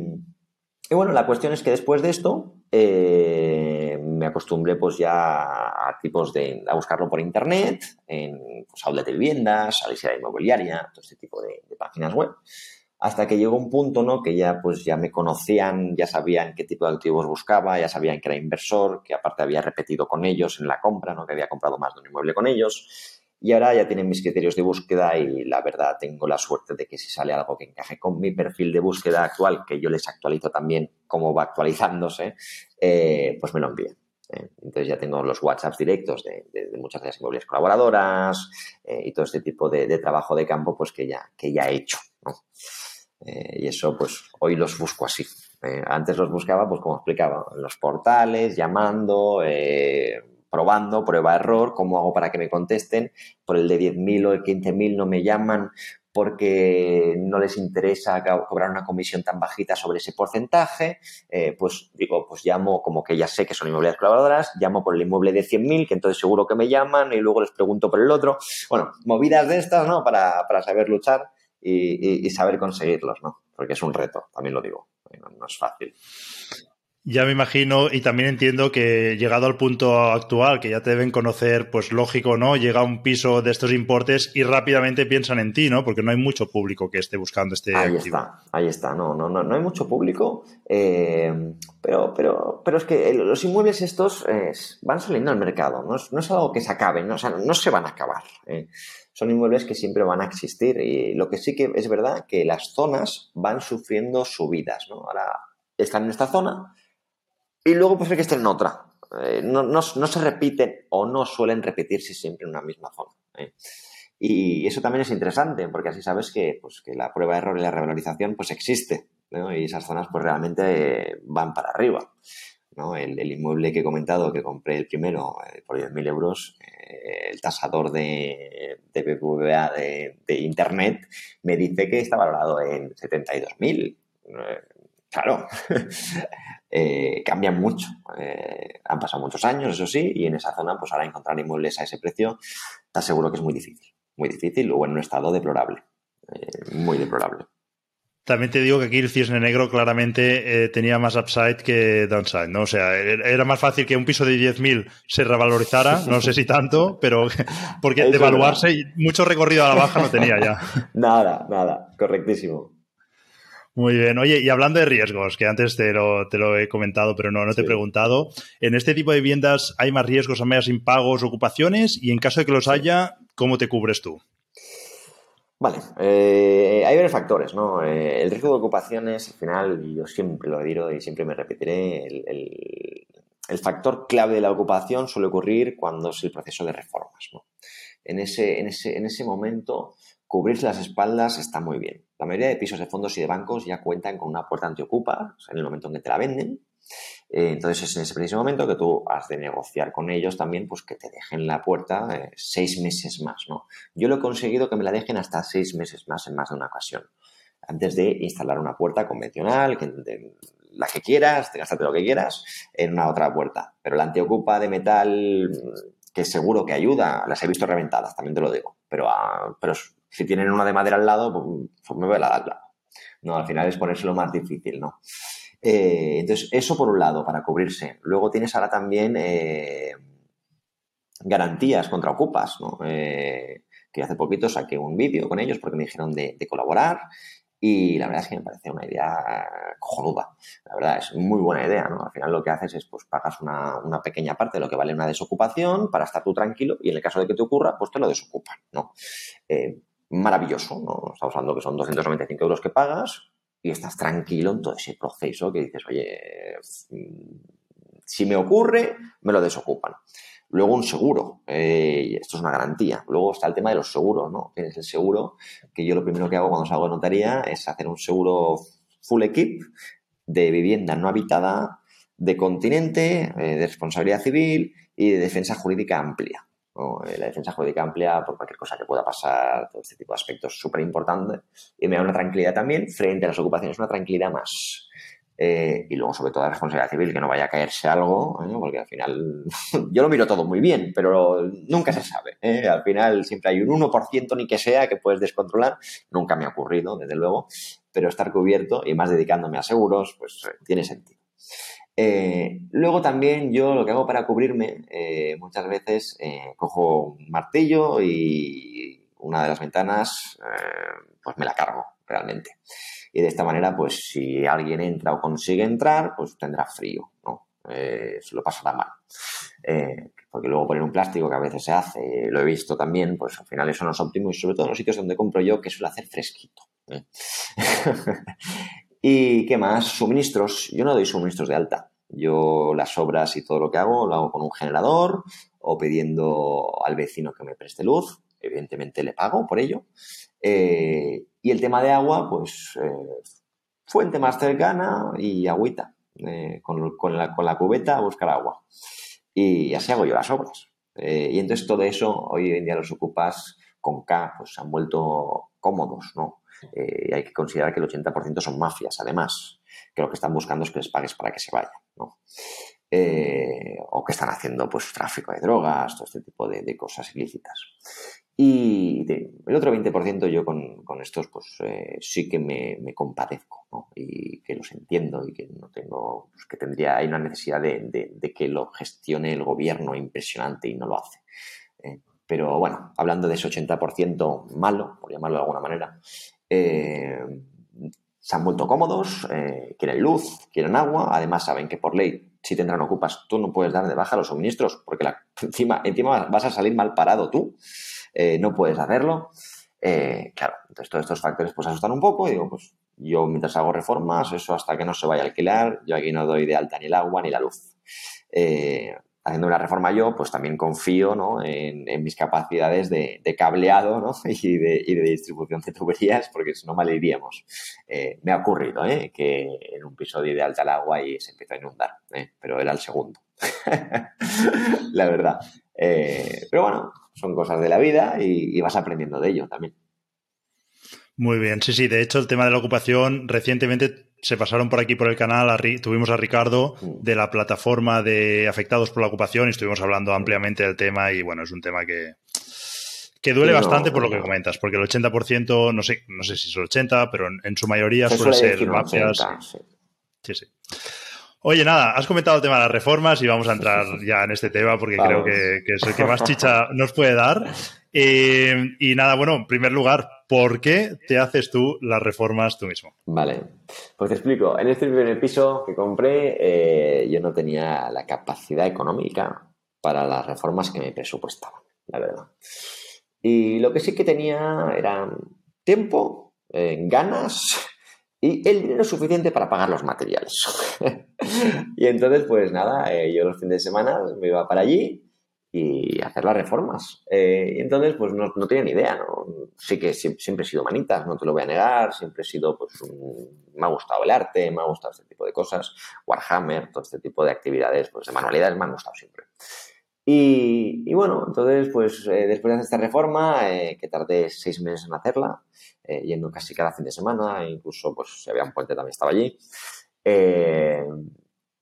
bueno, la cuestión es que después de esto, eh, me acostumbré pues ya a tipos de, a buscarlo por internet, en pues, de viviendas, Alicia Inmobiliaria, todo este tipo de, páginas web. Hasta que llegó un punto, ¿no? Que ya, pues, ya me conocían, ya sabían qué tipo de activos buscaba, ya sabían que era inversor, que aparte había repetido con ellos en la compra, ¿no? Que había comprado más de un inmueble con ellos. Y ahora ya tienen mis criterios de búsqueda y la verdad tengo la suerte de que si sale algo que encaje con mi perfil de búsqueda actual, que yo les actualizo también cómo va actualizándose, eh, pues me lo envían. ¿eh? Entonces ya tengo los WhatsApps directos de, muchas de las inmobiliarias colaboradoras eh, y todo este tipo de, trabajo de campo pues que ya, que ya he hecho. y eso pues hoy los busco así. antes los buscaba pues como explicaba, en los portales, llamando, probando, prueba error, cómo hago para que me contesten, por el de 10.000 o el 15.000 no me llaman porque no les interesa cobrar una comisión tan bajita sobre ese porcentaje, eh, pues digo, pues llamo, como que ya sé que son inmobiliarias colaboradoras, llamo por el inmueble de 100.000, que entonces seguro que me llaman y luego les pregunto por el otro. Bueno, movidas de estas, ¿no? Para, saber luchar y, saber conseguirlos, ¿no? Porque es un reto, también lo digo, no es fácil. Ya me imagino y también entiendo que llegado al punto actual, que ya te deben conocer, pues lógico, ¿no? Llega un piso de estos importes y rápidamente piensan en ti, ¿no? Porque no hay mucho público que esté buscando este ahí está, ahí está, no, no, no, no hay mucho público, eh, pero, pero, pero es que los inmuebles estos van saliendo al mercado, no es, algo que se acaben, ¿no? o sea, no se van a acabar. ¿eh? Son inmuebles que siempre van a existir y lo que sí que es verdad que las zonas van sufriendo subidas, ¿no? Ahora están en esta zona, y luego pues hay que estar en otra. Eh, no, se repiten o no suelen repetirse siempre en una misma zona. ¿eh? Y eso también es interesante, porque así sabes que, pues, que la prueba de error y la revalorización pues existe, y esas zonas pues realmente van para arriba. ¿no? El, inmueble que he comentado, que compré el primero eh, por 10.000 euros, el tasador de, de BBVA de, de, Internet me dice que está valorado en 72.000. Claro, eh, cambian mucho. Eh, han pasado muchos años, eso sí, y en esa zona, pues ahora encontrar inmuebles a ese precio, te aseguro que es muy difícil. Muy difícil o en un estado deplorable. Eh, muy deplorable. También te digo que aquí el cisne negro claramente tenía más upside que downside, ¿no? O sea, era más fácil que un piso de 10.000 se revalorizara, no sé si tanto, pero porque devaluarse mucho recorrido a la baja no tenía ya. Nada, nada, correctísimo. Muy bien. Oye, y hablando de riesgos, que antes te lo, te lo he comentado, pero no, no te he preguntado, ¿en este tipo de viviendas hay más riesgos a medias impagos, ocupaciones? Y en caso de que los haya, ¿cómo te cubres tú? Vale, eh, hay varios factores, ¿no? Eh, el riesgo de ocupaciones, al final, yo siempre lo digo y siempre me repetiré, el, el, factor clave de la ocupación suele ocurrir cuando es el proceso de reformas, ¿no? En ese, en ese, en ese momento, cubrirse las espaldas está muy bien. La mayoría de pisos de fondos y de bancos ya cuentan con una puerta antiocupa en el momento en que te la venden. Eh, entonces es en ese preciso momento que tú has de negociar con ellos también, pues que te dejen la puerta eh, seis meses más, ¿no? Yo lo he conseguido que me la dejen hasta seis meses más en más de una ocasión. Antes de instalar una puerta convencional, la que quieras, te gastaste lo que quieras, en una otra puerta. Pero la antiocupa de metal, que seguro que ayuda, las he visto reventadas, también te lo digo. Pero, ah, pero si tienen una de madera al lado, pues, pues me voy a la al lado. No, al final es ponérselo más difícil, ¿no? Eh, entonces, eso por un lado, para cubrirse. Luego tienes ahora también eh, garantías contra ocupas, ¿no? Eh, que hace poquito saqué un vídeo con ellos porque me dijeron de, colaborar y la verdad es que me parece una idea cojonuda. La verdad es muy buena idea, ¿no? Al final lo que haces es, pues, pagas una, una, pequeña parte de lo que vale una desocupación para estar tú tranquilo y en el caso de que te ocurra, pues te lo desocupan, ¿no? Maravilloso, ¿no? Estamos hablando que son 295 euros que pagas y estás tranquilo en todo ese proceso que dices, oye, si me ocurre, me lo desocupan. Luego un seguro, eh, esto es una garantía. Luego está el tema de los seguros, ¿no? Tienes el seguro, que yo lo primero que hago cuando salgo de notaría es hacer un seguro full equip de vivienda no habitada, de continente, eh, de responsabilidad civil y de defensa jurídica amplia. Eh, la defensa jurídica amplia por cualquier cosa que pueda pasar, todo este tipo de aspectos súper importante. Y me da una tranquilidad también frente a las ocupaciones, una tranquilidad más. Eh, y luego, sobre todo, la responsabilidad civil, que no vaya a caerse algo, ¿eh? porque al final yo lo miro todo muy bien, pero nunca se sabe. Al final siempre hay un 1% ni que sea que puedes descontrolar. Nunca me ha ocurrido, desde luego, pero estar cubierto y más dedicándome a seguros, pues tiene sentido. Eh, luego también yo lo que hago para cubrirme, eh, muchas veces eh, cojo un martillo y una de las ventanas, pues me la cargo realmente. Y de esta manera, pues si alguien entra o consigue entrar, pues tendrá frío, ¿no? se lo pasará mal. porque luego poner un plástico que a veces se hace, lo he visto también, pues al final eso no es óptimo y sobre todo en los sitios donde compro yo que suele hacer fresquito. ¿Y qué más? Suministros. Yo no doy suministros de alta. Yo las obras y todo lo que hago lo hago con un generador o pidiendo al vecino que me preste luz. Evidentemente le pago por ello. Eh, y el tema de agua, pues eh, fuente más cercana y agüita. Eh, con, la, cubeta a buscar agua. Y así hago yo las obras. y entonces todo eso hoy en día los ocupas con K, pues se han vuelto cómodos, ¿no? Eh, hay que considerar que el 80% son mafias, además, que lo que están buscando es que les pagues para que se vayan, ¿no? Eh, o que están haciendo pues tráfico de drogas, todo este tipo de, cosas ilícitas. Y el otro 20% yo con, estos pues eh, sí que me, compadezco ¿no? y que los entiendo y que no tengo, pues, que tendría, hay una necesidad de, que lo gestione el gobierno impresionante y no lo hace. pero bueno, hablando de ese 80% malo, por llamarlo de alguna manera, eh, se han vuelto cómodos, eh, quieren luz, quieren agua, además saben que por ley, si tendrán ocupas, tú no puedes dar de baja los suministros, porque encima, encima vas a salir mal parado tú, eh, no puedes hacerlo. claro, entonces todos estos factores pues asustan un poco y digo, pues yo mientras hago reformas, eso hasta que no se vaya a alquilar, yo aquí no doy de alta ni el agua ni la luz haciendo una reforma yo, pues también confío ¿no? en, mis capacidades de, cableado ¿no? y, de, y, de, distribución de tuberías, porque si no mal iríamos. Eh, me ha ocurrido ¿eh? que en un piso de alta el agua y se empezó a inundar, ¿eh? pero era el segundo. la verdad. pero bueno, son cosas de la vida y, y vas aprendiendo de ello también. Muy bien, sí, sí. De hecho, el tema de la ocupación recientemente se pasaron por aquí por el canal, tuvimos a Ricardo mm. de la plataforma de afectados por la ocupación y estuvimos hablando ampliamente del tema y bueno, es un tema que, que duele bastante por lo que comentas, porque el 80%, no sé, no sé si es el 80, pero en, su mayoría suele, ser mafias. sí, sí. Oye, nada, has comentado el tema de las reformas y vamos a entrar ya en este tema porque creo que, es el que más chicha nos puede dar. Eh, y nada, bueno, en primer lugar, ¿por qué te haces tú las reformas tú mismo? Vale, pues te explico. En este primer piso que compré, eh, yo no tenía la capacidad económica para las reformas que me presupuestaban, la verdad. Y lo que sí que tenía era tiempo, eh, ganas y el dinero suficiente para pagar los materiales. y entonces, pues nada, eh, yo los fines de semana me iba para allí y hacer las reformas. Eh, y entonces, pues no, tenía ni idea, ¿no? Sí que siempre, he sido manitas, no te lo voy a negar, siempre he sido, pues, me ha gustado el arte, me ha gustado este tipo de cosas, Warhammer, todo este tipo de actividades, pues de manualidades me han gustado siempre. Y, bueno, entonces, pues eh, después de hacer esta reforma, eh, que tardé seis meses en hacerla, eh, yendo casi cada fin de semana, incluso pues si había un puente también estaba allí,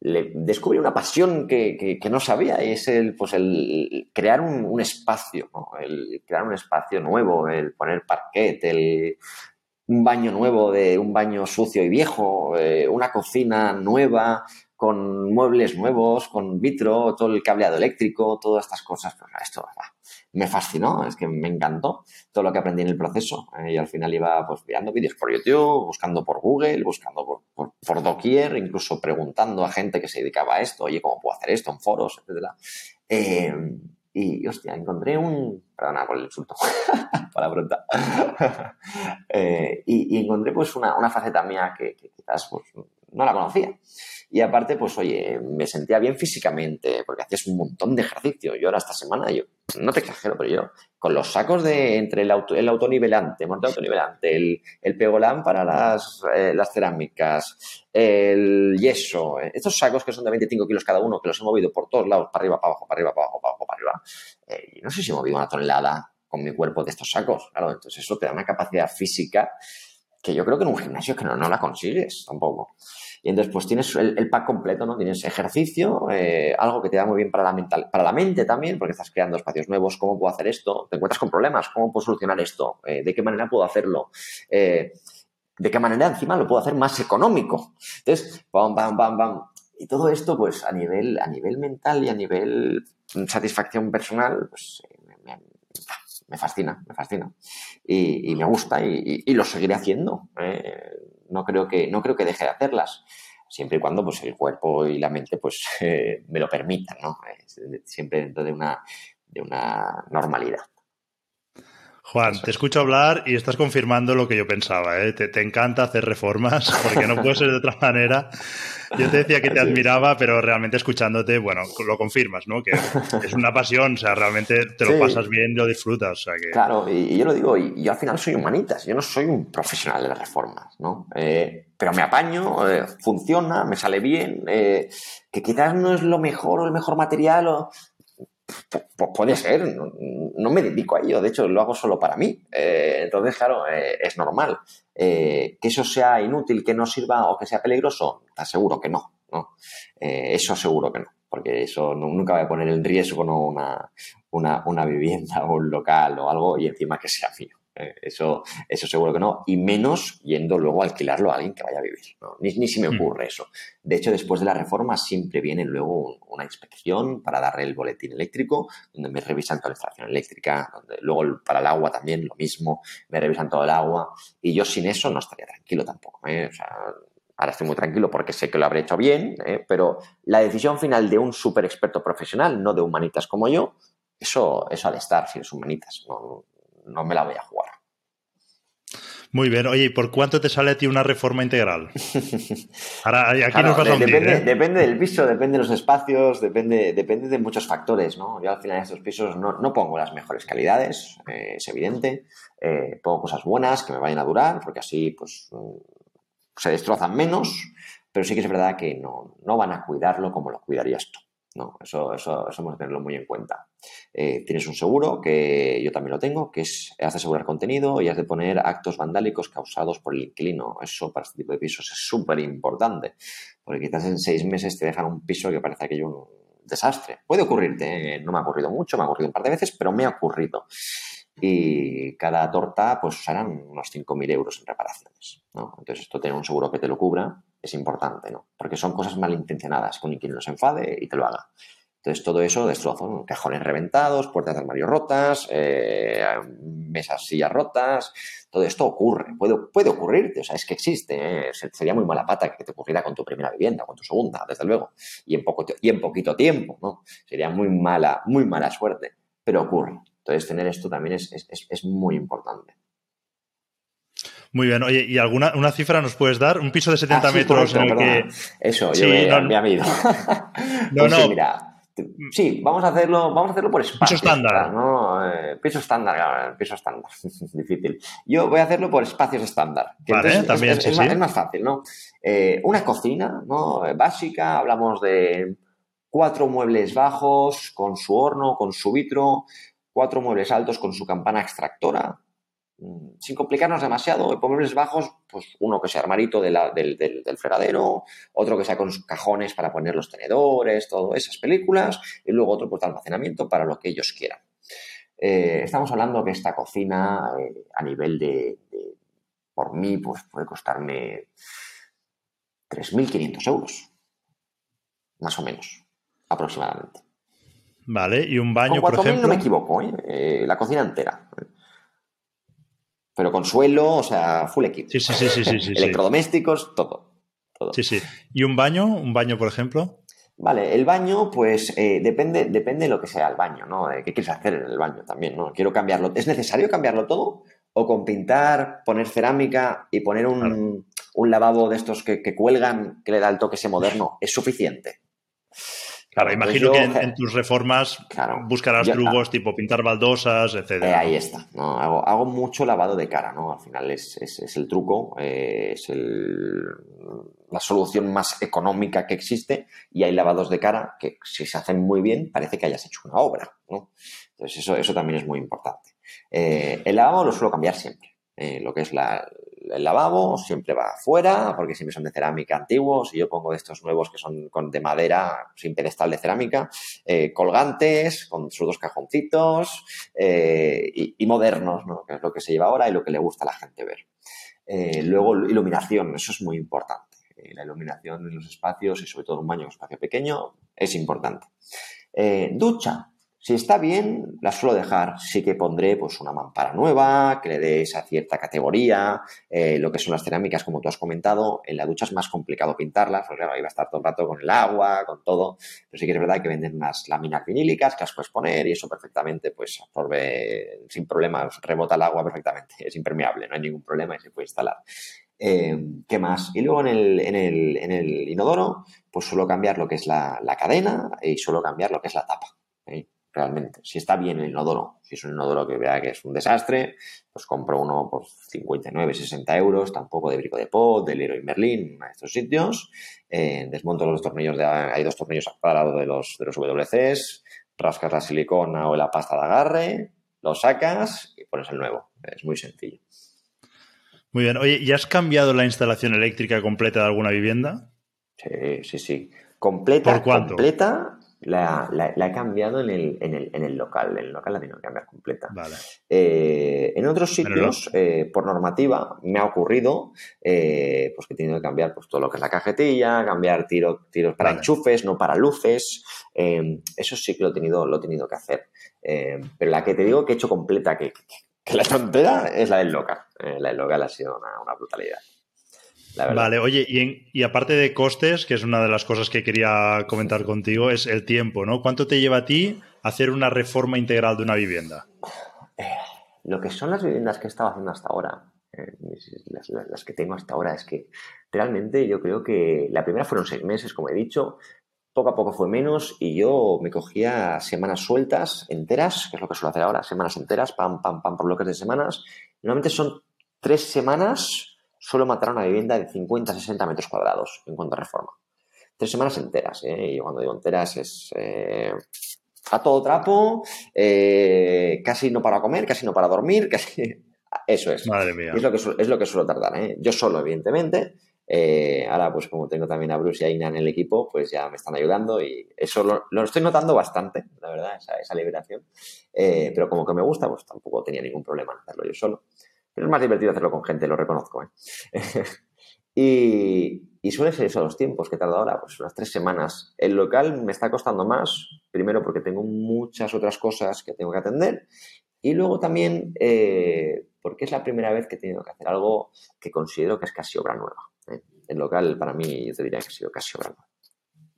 le descubrí una pasión que, que, no sabía y es el, pues el crear un, espacio, el crear un espacio nuevo, el poner parquet, el, un baño nuevo de un baño sucio y viejo, una cocina nueva, con muebles nuevos, con vitro, todo el cableado eléctrico, todas estas cosas. Pues esto me fascinó, es que me encantó todo lo que aprendí en el proceso. Eh, y al final iba pues mirando vídeos por YouTube, buscando por Google, buscando por, por, doquier, incluso preguntando a gente que se dedicaba a esto, oye, ¿cómo puedo hacer esto en foros, etcétera? Eh, y, hostia, encontré un... Perdona por el insulto, para pronta. Eh, y, encontré pues una, una faceta mía que, que quizás pues, no la conocía. Y aparte, pues oye, me sentía bien físicamente, porque hacías un montón de ejercicio. Yo ahora esta semana, yo, no te exagero, pero yo, con los sacos de entre el, auto, el autonivelante, monte autonivelante, el, el pegolán para las, eh, las cerámicas, el yeso, eh, estos sacos que son de 25 kilos cada uno, que los he movido por todos lados, para arriba, para abajo, para arriba, para abajo, para abajo, para arriba. Eh, no sé si he movido una tonelada con mi cuerpo de estos sacos, claro, entonces eso te da una capacidad física que yo creo que en un gimnasio que no, no la consigues tampoco. Y entonces, pues tienes el, pack completo, ¿no? Tienes ejercicio, eh, algo que te da muy bien para la, mental, para la mente también, porque estás creando espacios nuevos. ¿Cómo puedo hacer esto? Te encuentras con problemas. ¿Cómo puedo solucionar esto? Eh, ¿De qué manera puedo hacerlo? Eh, ¿De qué manera encima lo puedo hacer más económico? Entonces, bam, bam, bam, bam. y todo esto, pues a nivel, a nivel mental y a nivel satisfacción personal, pues me, fascina, me fascina. Y, me gusta y, lo seguiré haciendo. ¿eh? No, creo que, no creo que deje de hacerlas siempre y cuando pues, el cuerpo y la mente pues, me lo permitan, ¿no? siempre dentro de una, de una normalidad. Juan, te escucho hablar y estás confirmando lo que yo pensaba. ¿eh? Te, encanta hacer reformas porque no puede ser de otra manera. Yo te decía que te admiraba, pero realmente escuchándote, bueno, lo confirmas, ¿no? Que es una pasión, o sea, realmente te lo pasas bien, lo disfrutas. Claro, y, yo lo digo, y yo al final soy humanitas, yo no soy un profesional de las reformas, ¿no? Eh, pero me apaño, eh, funciona, me sale bien, eh, que quizás no es lo mejor o el mejor material o pues puede ser, no, me dedico a ello, de hecho lo hago solo para mí. Eh, entonces, claro, eh, es normal. Eh, que eso sea inútil, que no sirva o que sea peligroso, te aseguro que no. ¿no? eso seguro que no, porque eso nunca va a poner en riesgo una, una, una vivienda o un local o algo y encima que sea mío. Eh, eso, eso seguro que no. Y menos yendo luego a alquilarlo a alguien que vaya a vivir. Ni, ni si me hmm. ocurre eso. De hecho, después de la reforma siempre viene luego una inspección para darle el boletín eléctrico, donde me revisan toda la instalación eléctrica, donde luego para el agua también lo mismo, me revisan todo el agua. Y yo sin eso no estaría tranquilo tampoco. ¿eh? ahora estoy muy tranquilo porque sé que lo habré hecho bien, ¿eh? pero la decisión final de un súper experto profesional, no de humanitas como yo, eso, eso ha de estar si eres humanitas. No, no me la voy a jugar. Muy bien. Oye, ¿y por cuánto te sale a ti una reforma integral? Ahora, aquí nos vas a depende, ¿eh? depende del piso, depende de los espacios, depende, depende de muchos factores, ¿no? Yo al final en estos pisos no, pongo las mejores calidades, eh, es evidente. Eh, pongo cosas buenas que me vayan a durar, porque así, pues, mm, se destrozan menos, pero sí que es verdad que no, no van a cuidarlo como lo cuidaría esto. No, eso, eso, eso hemos de tenerlo muy en cuenta. Eh, tienes un seguro, que yo también lo tengo, que es, has de asegurar contenido y has de poner actos vandálicos causados por el inquilino. Eso para este tipo de pisos es súper importante, porque quizás en seis meses te dejan un piso que parece aquello un desastre. Puede ocurrirte, ¿eh? no me ha ocurrido mucho, me ha ocurrido un par de veces, pero me ha ocurrido. Y cada torta, pues serán unos 5.000 euros en reparaciones. Entonces, esto tener un seguro que te lo cubra es importante, ¿no? Porque son cosas malintencionadas, con quien no se enfade y te lo haga. Entonces, todo eso destrozo, cajones reventados, puertas de armario rotas, eh, mesas, sillas rotas, todo esto ocurre, puede, puede ocurrirte, o sea, es que existe, ¿eh? sería muy mala pata que te ocurriera con tu primera vivienda, con tu segunda, desde luego, y en, poco, y en poquito tiempo, ¿no? Sería muy mala, muy mala suerte, pero ocurre. Entonces, tener esto también es, es, es muy importante. Muy bien. Oye, ¿y alguna una cifra nos puedes dar? Un piso de 70 ah, metros en el que... Eso, yo me, no, me ido. no, pues no. Sí, mira, sí, vamos a hacerlo, vamos a hacerlo por espacio. Piso estándar. ¿no? Eh, piso estándar, piso estándar. Difícil. Yo voy a hacerlo por espacios estándar. vale, también, es, sí, es, más, fácil, ¿no? Eh, una cocina, ¿no? Básica, hablamos de cuatro muebles bajos con su horno, con su vitro, cuatro muebles altos con su campana extractora, sin complicarnos demasiado, muebles bajos, pues uno que sea armarito del, del, fregadero, otro que sea con cajones para poner los tenedores, todas esas películas, y luego otro pues de almacenamiento para lo que ellos quieran. Eh, estamos hablando que esta cocina eh, a nivel de, por mí, pues puede costarme 3.500 euros, más o menos, aproximadamente. Vale, y un baño, por ejemplo. no me equivoco, ¿eh? la cocina entera pero con suelo, o sea, full equipo. Sí, sí, sí, sí, sí, Electrodomésticos, todo, todo. Sí, sí. ¿Y un baño? ¿Un baño, por ejemplo? Vale, el baño, pues eh, depende, depende de lo que sea el baño, ¿no? ¿Qué quieres hacer en el baño también, no? Quiero cambiarlo. ¿Es necesario cambiarlo todo? ¿O con pintar, poner cerámica y poner un, lavabo de estos que, que, cuelgan, que le da el toque ese moderno, es suficiente? Claro, imagino que en, tus reformas buscarás trucos tipo pintar baldosas, etc. Eh, ahí está. ¿no? Hago, mucho lavado de cara, ¿no? Al final es, el truco, eh, es la solución más económica que existe y hay lavados de cara que si se hacen muy bien parece que hayas hecho una obra, ¿no? Entonces eso, eso también es muy importante. Eh, el lavabo lo suelo cambiar siempre. lo que es la, el lavabo siempre va afuera, porque siempre son de cerámica antiguos, y yo pongo estos nuevos que son con, de madera, sin pedestal de cerámica, eh, colgantes, con sus dos cajoncitos, eh, y, modernos, ¿no? que es lo que se lleva ahora y lo que le gusta a la gente ver. Eh, luego, iluminación, eso es muy importante. La iluminación en los espacios y sobre todo un baño un espacio pequeño es importante. Ducha. Si está bien, la suelo dejar. Sí que pondré pues una mampara nueva, que le dé esa cierta categoría, eh, lo que son las cerámicas, como tú has comentado. En la ducha es más complicado pintarlas, porque claro, ahí va a estar todo el rato con el agua, con todo. Pero sí que es verdad que venden unas láminas vinílicas que las puedes poner y eso perfectamente pues absorbe sin problemas, rebota el agua perfectamente. Es impermeable, no hay ningún problema y se puede instalar. Eh, ¿Qué más? Y luego en el, en, el, en el, inodoro, pues suelo cambiar lo que es la, la cadena y suelo cambiar lo que es la tapa. ¿eh? Realmente. Si está bien el inodoro, si es un inodoro que vea que es un desastre, pues compro uno por 59, 60 euros, tampoco de Brico de Pot, de Leroy Merlin, a estos sitios. Eh, desmonto los tornillos, de, hay dos tornillos cuadrados de los, de los WCs, rascas la silicona o la pasta de agarre, lo sacas y pones el nuevo. Es muy sencillo. Muy bien. Oye, ¿y has cambiado la instalación eléctrica completa de alguna vivienda? Sí, sí, sí. Completa, ¿Por cuánto? completa la, la, he cambiado en el, en, el, en el local. En el local la he tenido que cambiar completa. Vale. Eh, en otros sitios, eh, por normativa, me ha ocurrido eh, pues que he tenido que cambiar pues, todo lo que es la cajetilla, cambiar tiro, tiros para enchufes, no para luces. eso sí que lo he tenido, lo he tenido que hacer. pero la que te digo que he hecho completa, que, que, la tontera, es la del local. la del local ha sido una, una brutalidad. Vale, oye, y, aparte de costes, que es una de las cosas que quería comentar contigo, es el tiempo, ¿no? ¿Cuánto te lleva a ti hacer una reforma integral de una vivienda? Eh, lo que son las viviendas que he estado haciendo hasta ahora, eh, las, que tengo hasta ahora, es que realmente yo creo que la primera fueron seis meses, como he dicho, poco a poco fue menos y yo me cogía semanas sueltas, enteras, que es lo que suelo hacer ahora, semanas enteras, pam, pam, pam, por bloques de semanas. Normalmente son tres semanas solo matar una vivienda de 50 60 metros cuadrados en cuanto a reforma. Tres semanas enteras, ¿eh? Y cuando digo enteras es eh, a todo trapo, eh, casi no para comer, casi no para dormir, casi... Eso es. Madre mía. Es lo que, es lo que suelo tardar, ¿eh? Yo solo, evidentemente. Eh, ahora, pues como tengo también a Bruce y a Ina en el equipo, pues ya me están ayudando y eso lo, estoy notando bastante, la verdad, esa, esa liberación. pero como que me gusta, pues tampoco tenía ningún problema en hacerlo yo solo. Pero es más divertido hacerlo con gente, lo reconozco. ¿eh? y, suele ser eso los tiempos que tarda ahora, pues unas tres semanas. El local me está costando más, primero porque tengo muchas otras cosas que tengo que atender y luego también eh, porque es la primera vez que he tenido que hacer algo que considero que es casi obra nueva. ¿eh? El local para mí yo te diría que ha sido casi obra nueva.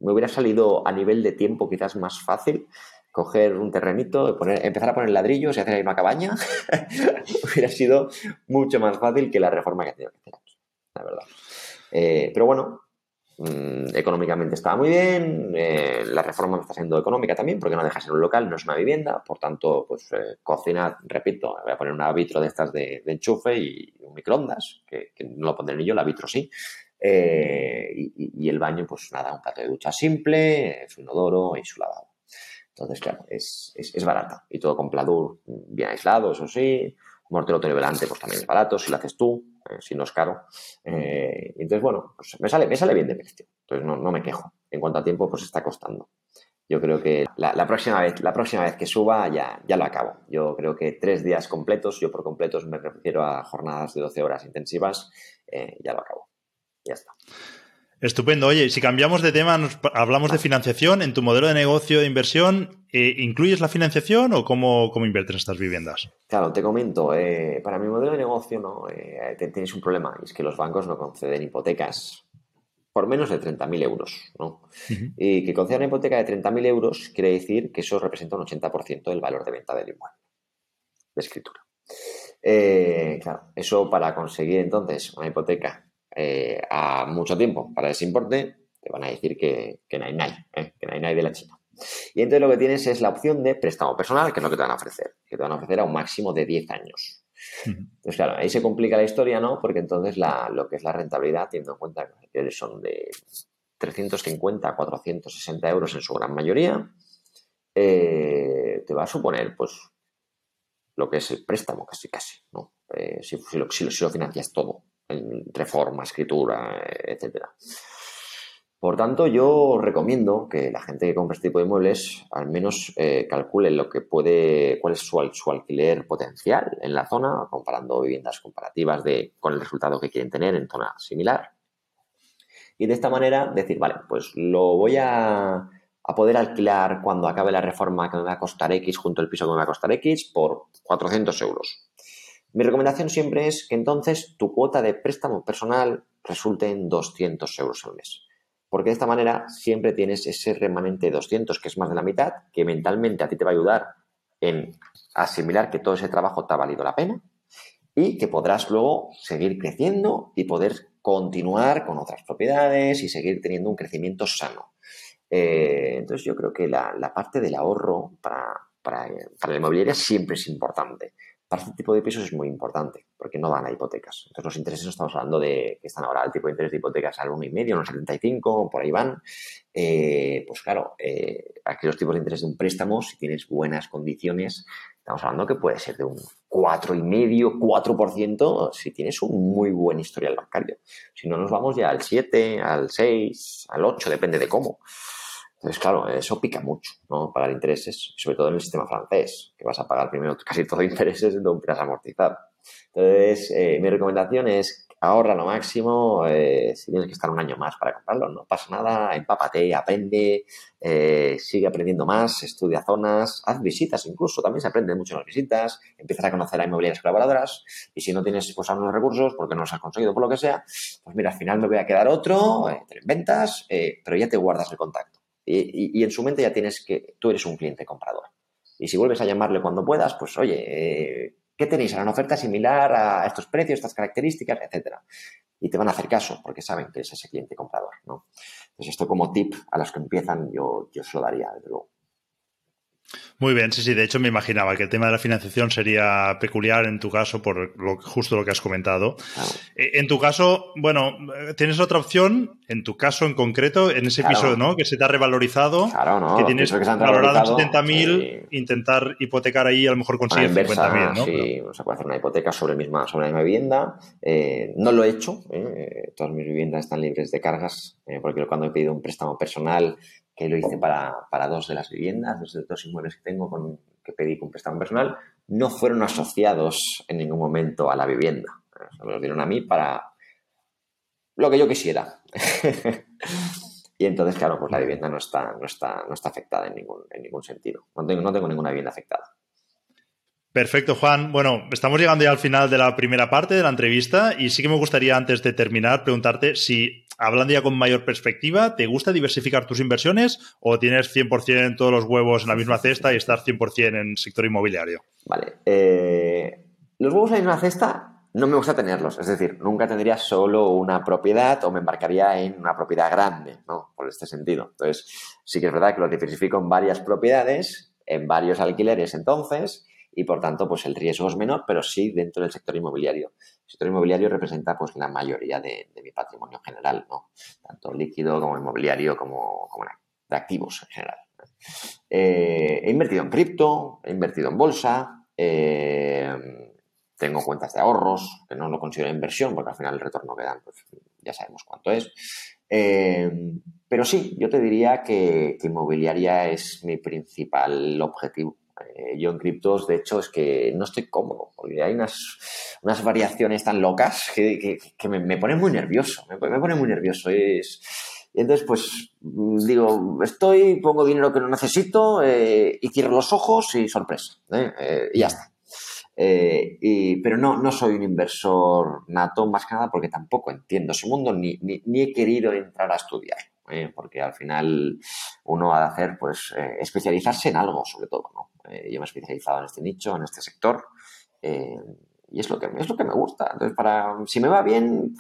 Me hubiera salido a nivel de tiempo quizás más fácil coger un terrenito, poner, empezar a poner ladrillos y hacer ahí una cabaña, hubiera sido mucho más fácil que la reforma que he tenido que hacer aquí, la verdad. Eh, pero bueno, mm, económicamente estaba muy bien, eh, la reforma está siendo económica también, porque no deja ser un local, no es una vivienda, por tanto, pues eh, cocina, repito, voy a poner una vitro de estas de, enchufe y un microondas, que, no lo pondré ni yo, la vitro sí. y, y, el baño, pues nada, un plato de ducha simple, su inodoro y su lavado. Entonces, claro, es, es, barata. Y todo con pladur bien aislado, eso sí. Mortero nivelante, pues también es barato, si lo haces tú, eh, si no es caro. Eh, entonces, bueno, pues me sale, me sale bien de precio. Entonces no, no, me quejo. En cuanto a tiempo, pues está costando. Yo creo que la, próxima, vez, la próxima vez que suba ya, ya lo acabo. Yo creo que tres días completos, yo por completos me refiero a jornadas de 12 horas intensivas, eh, ya lo acabo. Ya está. Estupendo. Oye, si cambiamos de tema, hablamos de financiación. ¿En tu modelo de negocio de inversión eh, incluyes la financiación o cómo, cómo inviertes en estas viviendas? Claro, te comento. Eh, para mi modelo de negocio no eh, tienes un problema y es que los bancos no conceden hipotecas por menos de 30.000 euros. ¿no? Y que concedan una hipoteca de 30.000 euros quiere decir que eso representa un 80% del valor de venta del inmueble de escritura. claro, eso para conseguir entonces una hipoteca eh, a mucho tiempo para ese importe, te van a decir que, que no hay nadie, ¿eh? que no hay nadie de la China. Y entonces lo que tienes es la opción de préstamo personal, que es lo que te van a ofrecer, que te van a ofrecer a un máximo de 10 años. Entonces, claro, ahí se complica la historia, ¿no? Porque entonces la, lo que es la rentabilidad, teniendo en cuenta que son de 350 a 460 euros en su gran mayoría, eh, te va a suponer, pues, lo que es el préstamo, casi casi, ¿no? si, lo, si, lo, financias todo reforma, escritura, etcétera. Por tanto, yo recomiendo que la gente que compre este tipo de muebles al menos eh, calcule lo que puede, cuál es su, alquiler potencial en la zona, comparando viviendas comparativas de, con el resultado que quieren tener en zona similar. Y de esta manera decir, vale, pues lo voy a, poder alquilar cuando acabe la reforma que me va a costar X junto al piso que me va a costar X por 400 euros. Mi recomendación siempre es que entonces tu cuota de préstamo personal resulte en 200 euros al mes. Porque de esta manera siempre tienes ese remanente de 200, que es más de la mitad, que mentalmente a ti te va a ayudar en asimilar que todo ese trabajo te ha valido la pena y que podrás luego seguir creciendo y poder continuar con otras propiedades y seguir teniendo un crecimiento sano. Eh, entonces yo creo que la, parte del ahorro para, para, para la inmobiliaria siempre es importante. Para este tipo de pisos es muy importante porque no dan a hipotecas. Entonces los intereses estamos hablando de que están ahora el tipo de interés de hipotecas al 1,5, unos 75, por ahí van. Eh, pues claro, eh, aquí los tipos de interés de un préstamo, si tienes buenas condiciones, estamos hablando que puede ser de un 4,5, 4% si tienes un muy buen historial bancario. Si no, nos vamos ya al 7, al 6, al 8, depende de cómo. Entonces, claro, eso pica mucho, ¿no? Pagar intereses, sobre todo en el sistema francés, que vas a pagar primero casi todo intereses y luego empiezas a amortizar. Entonces, eh, mi recomendación es ahorra lo máximo, eh, si tienes que estar un año más para comprarlo, no pasa nada, empápate, aprende, eh, sigue aprendiendo más, estudia zonas, haz visitas incluso, también se aprende mucho en las visitas, empiezas a conocer a inmobiliarias colaboradoras y si no tienes pues algunos recursos porque no los has conseguido por lo que sea, pues mira, al final me voy a quedar otro, te lo inventas, pero ya te guardas el contacto. Y, en su mente ya tienes que tú eres un cliente comprador. Y si vuelves a llamarle cuando puedas, pues oye, eh, ¿qué tenéis? ¿Una oferta similar a estos precios, estas características, etcétera? Y te van a hacer caso porque saben que es ese cliente comprador, ¿no? Entonces esto como tip a los que empiezan yo, yo se lo daría, desde luego. Muy bien, sí, sí. De hecho, me imaginaba que el tema de la financiación sería peculiar en tu caso por lo, justo lo que has comentado. Eh, en tu caso, bueno, tienes otra opción, en tu caso en concreto, en ese piso, ¿no? Que se te ha revalorizado, claro, ¿no? que tienes valorado en 70.000, intentar hipotecar ahí, a lo mejor consigues 50.000, ¿no? Sí, se puede hacer una hipoteca sobre, misma, sobre la misma vivienda. Eh, no lo he hecho, ¿eh? todas mis viviendas están libres de cargas, porque cuando he pedido un préstamo personal que lo hice para, dos de las viviendas, dos de inmuebles que tengo con, que pedí con préstamo personal, no fueron asociados en ningún momento a la vivienda. me los dieron a mí para lo que yo quisiera. y entonces, claro, pues la vivienda no está, no está, no está afectada en ningún, en ningún sentido. No tengo, no tengo ninguna vivienda afectada. Perfecto, Juan. Bueno, estamos llegando ya al final de la primera parte de la entrevista y sí que me gustaría antes de terminar preguntarte si, hablando ya con mayor perspectiva, ¿te gusta diversificar tus inversiones o tienes 100% todos los huevos en la misma cesta y estar 100% en sector inmobiliario? Vale. Eh, los huevos en la misma cesta no me gusta tenerlos. Es decir, nunca tendría solo una propiedad o me embarcaría en una propiedad grande, ¿no? Por este sentido. Entonces, sí que es verdad que los diversifico en varias propiedades, en varios alquileres entonces y por tanto pues el riesgo es menor, pero sí dentro del sector inmobiliario. Sector inmobiliario representa pues la mayoría de, mi patrimonio general, ¿no? Tanto líquido como inmobiliario como, de activos en general. Eh, he invertido en cripto, he invertido en bolsa, eh, tengo cuentas de ahorros, que no lo considero inversión porque al final el retorno que dan pues ya sabemos cuánto es. Eh, pero sí, yo te diría que inmobiliaria es mi principal objetivo yo en criptos, de hecho, es que no estoy cómodo, porque hay unas, unas variaciones tan locas que, me, me, ponen muy nervioso, me, me pone muy nervioso. Y entonces, pues, digo, estoy, pongo dinero que no necesito eh, y cierro los ojos y sorpresa, ¿eh? y ya está. pero no, no soy un inversor nato, más que nada porque tampoco entiendo ese mundo ni, ni, ni he querido entrar a estudiar. ¿eh? porque al final uno ha de hacer, pues, eh, especializarse en algo, sobre todo, ¿no? Eh, yo me he especializado en este nicho, en este sector, y es lo, que, es lo que me gusta. Entonces, para, si me va bien,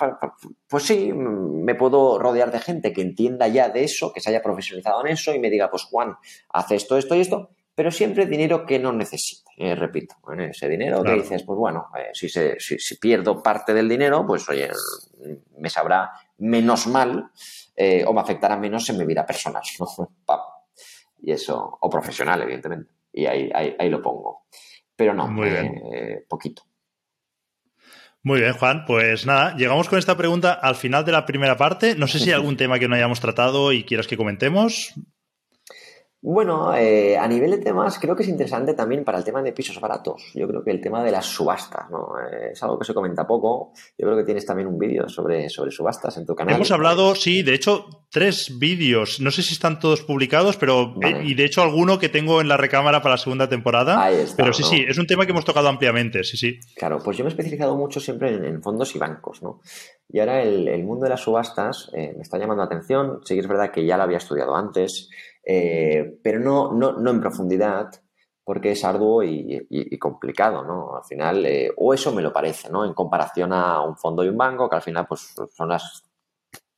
pues sí, me puedo rodear de gente que entienda ya de eso, que se haya profesionalizado en eso y me diga, pues Juan, hace esto, esto y esto, pero siempre dinero que no necesite, repito, ese dinero que dices, pues bueno, si, se, si, pierdo parte del dinero, pues oye, me sabrá menos mal eh, o me afectará menos en mi vida personal. y eso, o profesional, evidentemente. Y ahí, ahí, lo pongo. Pero no, Muy eh, poquito. Muy bien, Juan. Pues nada, llegamos con esta pregunta al final de la primera parte. No sé si hay algún tema que no hayamos tratado y quieras que comentemos. Bueno, eh, a nivel de temas, creo que es interesante también para el tema de pisos baratos. Yo creo que el tema de las subastas, ¿no? Eh, es algo que se comenta poco. Yo creo que tienes también un vídeo sobre, sobre subastas en tu canal. Hemos hablado, sí, de hecho, tres vídeos. No sé si están todos publicados, pero. Eh, y de hecho, alguno que tengo en la recámara para la segunda temporada. Ahí está, pero sí, sí, es un tema que hemos tocado ampliamente, sí, sí. Claro, pues yo me he especializado mucho siempre en, fondos y bancos, ¿no? Y ahora el, el mundo de las subastas me está llamando la atención. Sí que es verdad que ya lo había estudiado antes. Eh, pero no, no, no, en profundidad, porque es arduo y, complicado, ¿no? Al final, eh, o eso me lo parece, ¿no? En comparación a un fondo y un banco, que al final, pues son las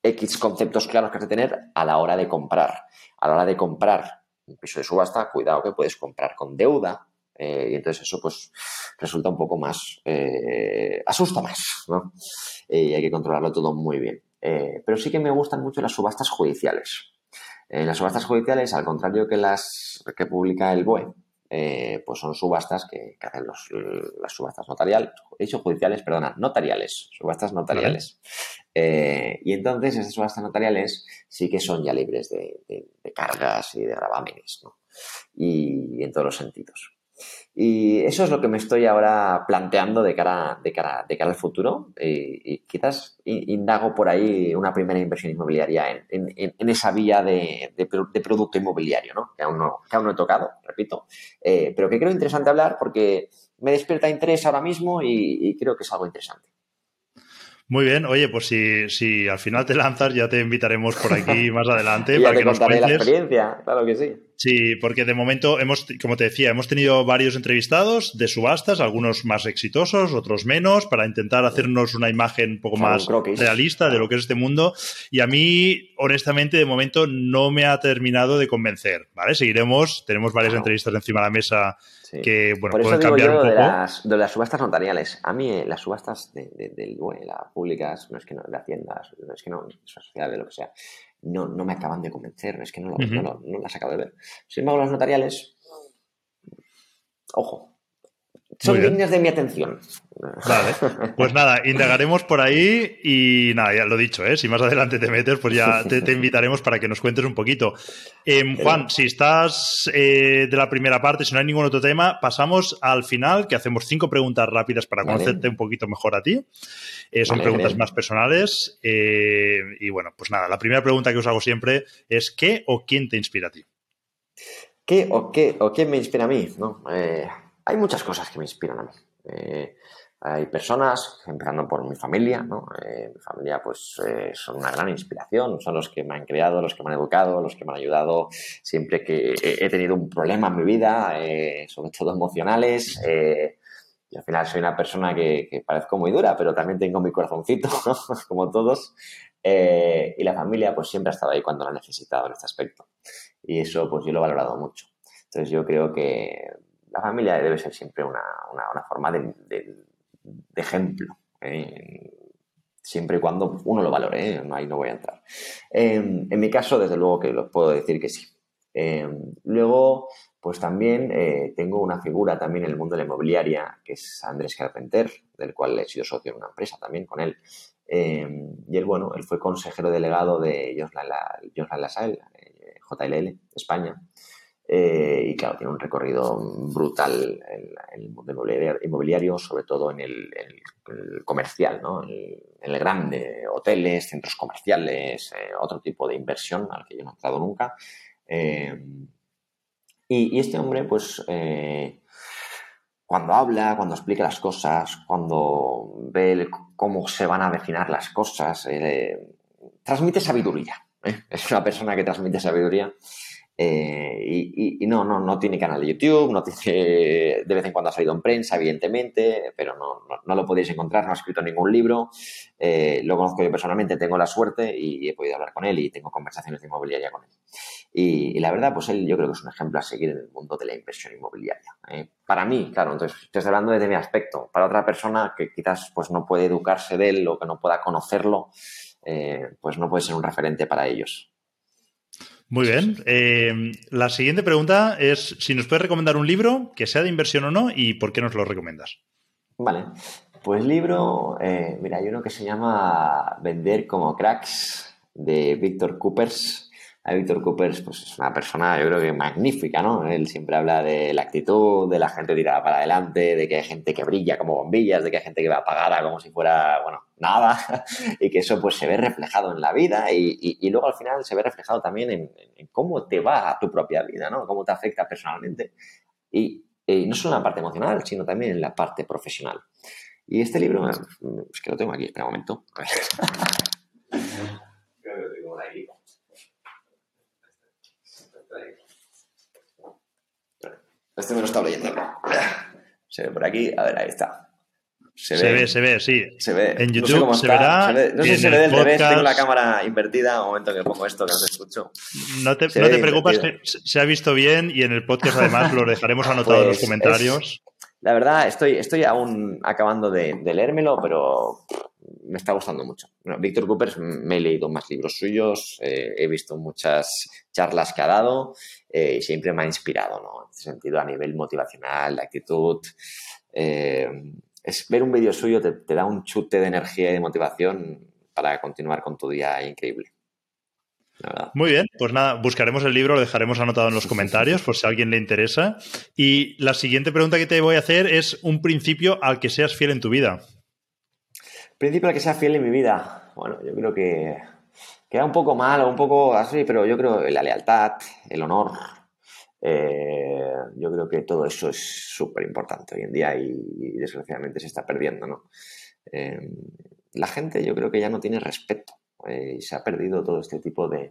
X conceptos claros que has de tener a la hora de comprar. A la hora de comprar un piso de subasta, cuidado que puedes comprar con deuda, eh, y entonces eso pues resulta un poco más, asusta más, ¿no? y hay que controlarlo todo muy bien. pero sí que me gustan mucho las subastas judiciales. Eh, las subastas judiciales, al contrario que las que publica el BOE, eh, pues son subastas que, hacen las subastas notariales, he dicho judiciales, perdona, notariales, subastas notariales. Eh, y entonces esas subastas notariales sí que son ya libres de, cargas y de gravámenes, ¿no? y en todos los sentidos. Y eso es lo que me estoy ahora planteando de cara, de cara, de cara al futuro. Y, quizás indago por ahí una primera inversión inmobiliaria en, esa vía de, producto inmobiliario, ¿no? Que, aún no, que aún no he tocado, repito. Eh, pero que creo interesante hablar porque me despierta interés ahora mismo y creo que es algo interesante. Muy bien, oye, pues si, si al final te lanzas, ya te invitaremos por aquí más adelante. para que nos cuentes. la experiencia, claro que sí. Sí, porque de momento hemos, como te decía, hemos tenido varios entrevistados de subastas, algunos más exitosos, otros menos, para intentar hacernos una imagen un poco más realista de lo que es este mundo. Y a mí, honestamente, de momento no me ha terminado de convencer, ¿vale? Seguiremos, tenemos varias entrevistas encima de la mesa que, bueno, Por eso digo yo De, las, de las subastas notariales. A mí eh, las subastas de, de, las públicas, no es que no, de Haciendas, no es que no, social, de lo que sea, no, no me acaban de convencer, es que no, lo, no, no las acabo de ver. Sin embargo, las notariales, ojo, son líneas de mi atención. Vale, pues nada, indagaremos por ahí y nada, ya lo dicho, ¿eh? si más adelante te metes, pues ya te, invitaremos para que nos cuentes un poquito. Em, Juan, si estás eh, de la primera parte, si no hay ningún otro tema, pasamos al final, que hacemos cinco preguntas rápidas para conocerte un poquito mejor a ti. Eh, son preguntas más personales. Eh, y bueno, pues nada, la primera pregunta que os hago siempre es ¿qué o quién te inspira a ti? ¿Qué o qué o quién me inspira a mí? ¿no? Hay muchas cosas que me inspiran a mí. Eh, hay personas, empezando por mi familia, ¿no? Eh, mi familia, pues, eh, son una gran inspiración, son los que me han creado, los que me han educado, los que me han ayudado siempre que he, tenido un problema en mi vida, sobre todo emocionales. y al final soy una persona que, parezco muy dura, pero también tengo mi corazoncito, como todos. y la familia, pues, siempre ha estado ahí cuando lo ha necesitado en este aspecto. Y eso, pues, yo lo he valorado mucho. Entonces, yo creo que la familia debe ser siempre una, forma de, ejemplo. ¿eh? siempre y cuando uno lo valore, ¿eh? ahí no voy a entrar. En mi caso, desde luego que los puedo decir que sí. Em, luego, pues también eh, tengo una figura también en el mundo de la inmobiliaria, que es Andrés Carpenter, del cual he sido socio en una empresa también con él. Em, y él, bueno, él fue consejero delegado de Joslan Lasalle, JLL, España. Eh, y claro, tiene un recorrido brutal en, el mundo inmobiliario, sobre todo en el, comercial, ¿no? en, el grande, hoteles, centros comerciales, eh, otro tipo de inversión al que yo no he entrado nunca. Eh, y, este hombre, pues, cuando habla, cuando explica las cosas, cuando ve cómo se van a definir las cosas, transmite sabiduría. Es una persona que transmite sabiduría eh, y, no, no, no tiene canal de YouTube, no tiene, de vez en cuando ha salido en prensa, evidentemente, pero no, no, lo podéis encontrar, no ha escrito ningún libro. Eh, lo conozco yo personalmente, tengo la suerte y he podido hablar con él y tengo conversaciones de inmobiliaria con él. Y, la verdad, pues él yo creo que es un ejemplo a seguir en el mundo de la inversión inmobiliaria. ¿eh? Para mí, claro, entonces estoy hablando desde mi aspecto. Para otra persona que quizás pues no puede educarse de él o que no pueda conocerlo, pues no puede ser un referente para ellos. Muy bien. Eh, la siguiente pregunta es si nos puedes recomendar un libro que sea de inversión o no y por qué nos lo recomiendas. Vale. Pues libro, eh, mira, hay uno que se llama Vender como cracks de Víctor Coopers. A Víctor Coopers, pues es una persona, yo creo que magnífica, ¿no? Él siempre habla de la actitud, de la gente tirada para adelante, de que hay gente que brilla como bombillas, de que hay gente que va apagada como si fuera, bueno, nada, y que eso pues se ve reflejado en la vida y, luego al final se ve reflejado también en, cómo te va a tu propia vida, ¿no? Cómo te afecta personalmente. Y, no solo en la parte emocional, sino también en la parte profesional. Y este libro, es que lo tengo aquí, espera un momento. Creo que lo tengo aquí. Este me lo estaba leyendo. Se ve por aquí. A ver, ahí está. Se, ve, se ve, sí. Se ve. En YouTube se verá. no sé si se ve del revés, tengo la cámara invertida. Un momento que pongo esto, que no te escucho. No te, no te preocupes, que se ha visto bien y en el podcast además lo dejaremos anotado en los pues comentarios. la verdad, estoy, estoy aún acabando de, de leérmelo, pero me está gustando mucho. Víctor Cooper, me he leído más libros suyos, eh, he visto muchas charlas que ha dado eh, y siempre me ha inspirado, ¿no? En ese sentido, a nivel motivacional, de actitud. Eh, es, ver un vídeo suyo te, da un chute de energía y de motivación para continuar con tu día increíble. Muy bien, pues nada, buscaremos el libro, lo dejaremos anotado en los comentarios por si a alguien le interesa. Y la siguiente pregunta que te voy a hacer es un principio al que seas fiel en tu vida. Principio al que sea fiel en mi vida. Bueno, yo creo que queda un poco mal o un poco así, pero yo creo que la lealtad, el honor, eh, yo creo que todo eso es súper importante hoy en día y, desgraciadamente se está perdiendo, ¿no? Eh, la gente yo creo que ya no tiene respeto eh, y se ha perdido todo este tipo de,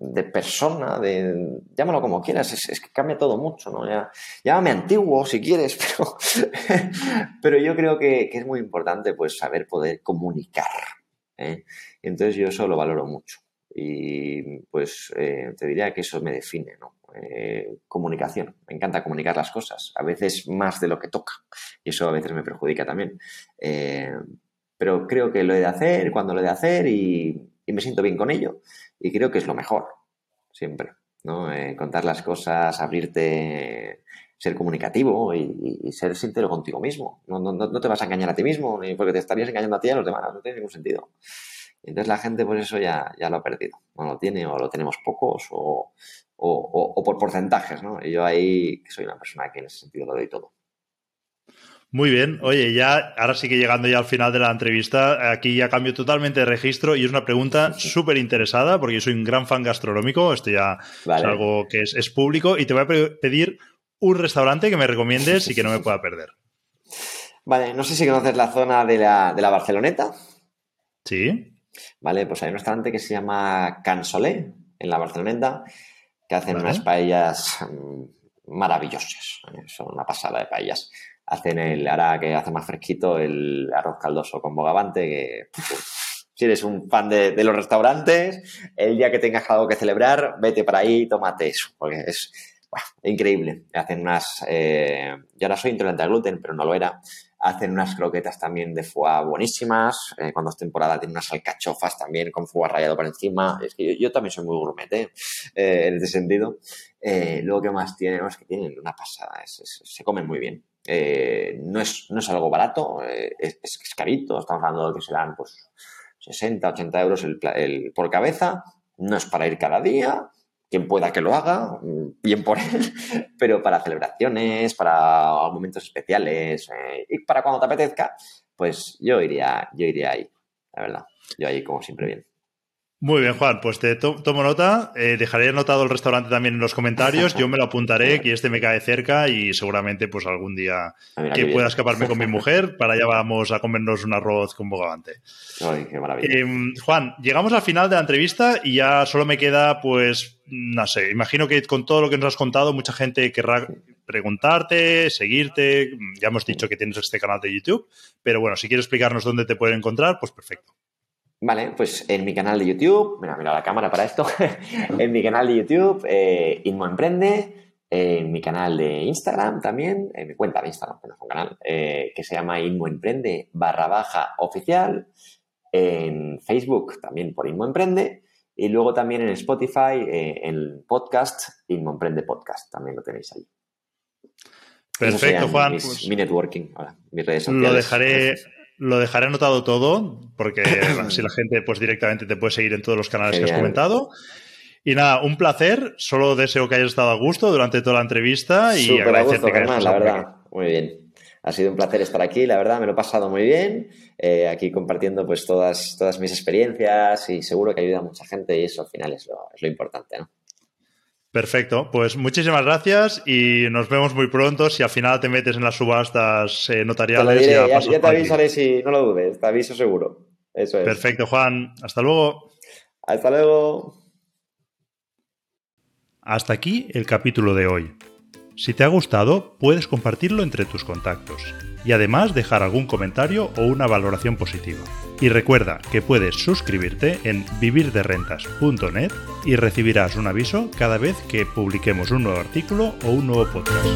de persona, de llámalo como quieras, es, que cambia todo mucho, ¿no? Ya, llámame antiguo si quieres, pero, pero yo creo que, es muy importante pues saber poder comunicar. ¿eh? Entonces yo eso lo valoro mucho. Y pues eh, te diría que eso me define, ¿no? Eh, comunicación. Me encanta comunicar las cosas, a veces más de lo que toca. Y eso a veces me perjudica también. pero creo que lo he de hacer cuando lo he de hacer y, y me siento bien con ello. Y creo que es lo mejor, siempre, ¿no? Eh, contar las cosas, abrirte, ser comunicativo y, ser sincero contigo mismo. No, no, no, te vas a engañar a ti mismo, ni porque te estarías engañando a ti y a los demás, no tiene ningún sentido. Entonces la gente por eso ya, ya lo ha perdido. No lo tiene o lo tenemos pocos o, o, o por porcentajes, ¿no? Y yo ahí soy una persona que en ese sentido lo doy todo. Muy bien, oye, ya ahora sí que llegando ya al final de la entrevista, aquí ya cambio totalmente de registro y es una pregunta súper interesada porque yo soy un gran fan gastronómico, esto ya es algo que es, público y te voy a pedir un restaurante que me recomiendes y que no me pueda perder. Vale, no sé si conoces la zona de la, de la Barceloneta. Sí. Vale, pues hay un restaurante que se llama Cansolé en la Barceloneta que hacen unas paellas mm, maravillosas, ¿eh? son una pasada de paellas hacen el, ahora que hace más fresquito, el arroz caldoso con bogavante, que si eres un fan de, los restaurantes, el día que tengas algo que celebrar, vete para ahí y tómate eso, porque es increíble. Hacen unas, eh, yo ahora soy intolerante al gluten, pero no lo era. Hacen unas croquetas también de foie buenísimas. Eh, cuando es temporada tienen unas alcachofas también con foie rallado por encima. Es que yo, también soy muy gourmet ¿eh? en este sentido. luego, ¿qué más tienen? Es que tienen una pasada. se comen muy bien. Eh, no, es, no es algo barato, eh, es, carito, estamos hablando de que serán pues 60, 80 euros el, por cabeza, no es para ir cada día, quien pueda que lo haga, mm, bien por él, pero para celebraciones, para momentos especiales eh, y para cuando te apetezca, pues yo iría, yo iría ahí, la verdad, yo ahí como siempre bien. Muy bien, Juan, pues te tomo nota. Eh, dejaré anotado el restaurante también en los comentarios. Yo me lo apuntaré, que este me cae cerca y seguramente pues algún día que pueda escaparme con mi mujer, para allá vamos a comernos un arroz con bogavante. Ay, qué maravilla. Em, Juan, llegamos al final de la entrevista y ya solo me queda, pues, no sé, imagino que con todo lo que nos has contado, mucha gente querrá preguntarte, seguirte. Ya hemos dicho que tienes este canal de YouTube, pero bueno, si quieres explicarnos dónde te pueden encontrar, pues perfecto. Vale, pues en mi canal de YouTube, mira, mira la cámara para esto, en mi canal de YouTube, eh, Inmo Emprende, en mi canal de Instagram también, en mi cuenta de Instagram, que no es un canal, eh, que se llama Inmo Emprende barra baja oficial, en Facebook también por Inmo Emprende, y luego también en Spotify, eh, en el podcast, Inmo Emprende Podcast, también lo tenéis ahí. Perfecto, Juan. Pues mi networking, ahora, mis redes sociales. Lo dejaré lo dejaré anotado todo, porque así la gente pues directamente te puede seguir en todos los canales que has comentado. Y nada, un placer. Solo deseo que hayas estado a gusto durante toda la entrevista y Súper agradecerte que la verdad. Muy bien. Ha sido un placer estar aquí, la verdad, me lo he pasado muy bien, eh, aquí compartiendo pues todas, todas mis experiencias y seguro que ayuda a mucha gente y eso al final es lo, es lo importante, ¿no? Perfecto, pues muchísimas gracias y nos vemos muy pronto. Si al final te metes en las subastas eh, notariales, ya, ya, te avisaré si no lo dudes, te aviso seguro. Eso es. Perfecto, Juan. Hasta luego. Hasta luego. Hasta aquí el capítulo de hoy. Si te ha gustado, puedes compartirlo entre tus contactos y además dejar algún comentario o una valoración positiva. Y recuerda que puedes suscribirte en vivirderrentas.net y recibirás un aviso cada vez que publiquemos un nuevo artículo o un nuevo podcast.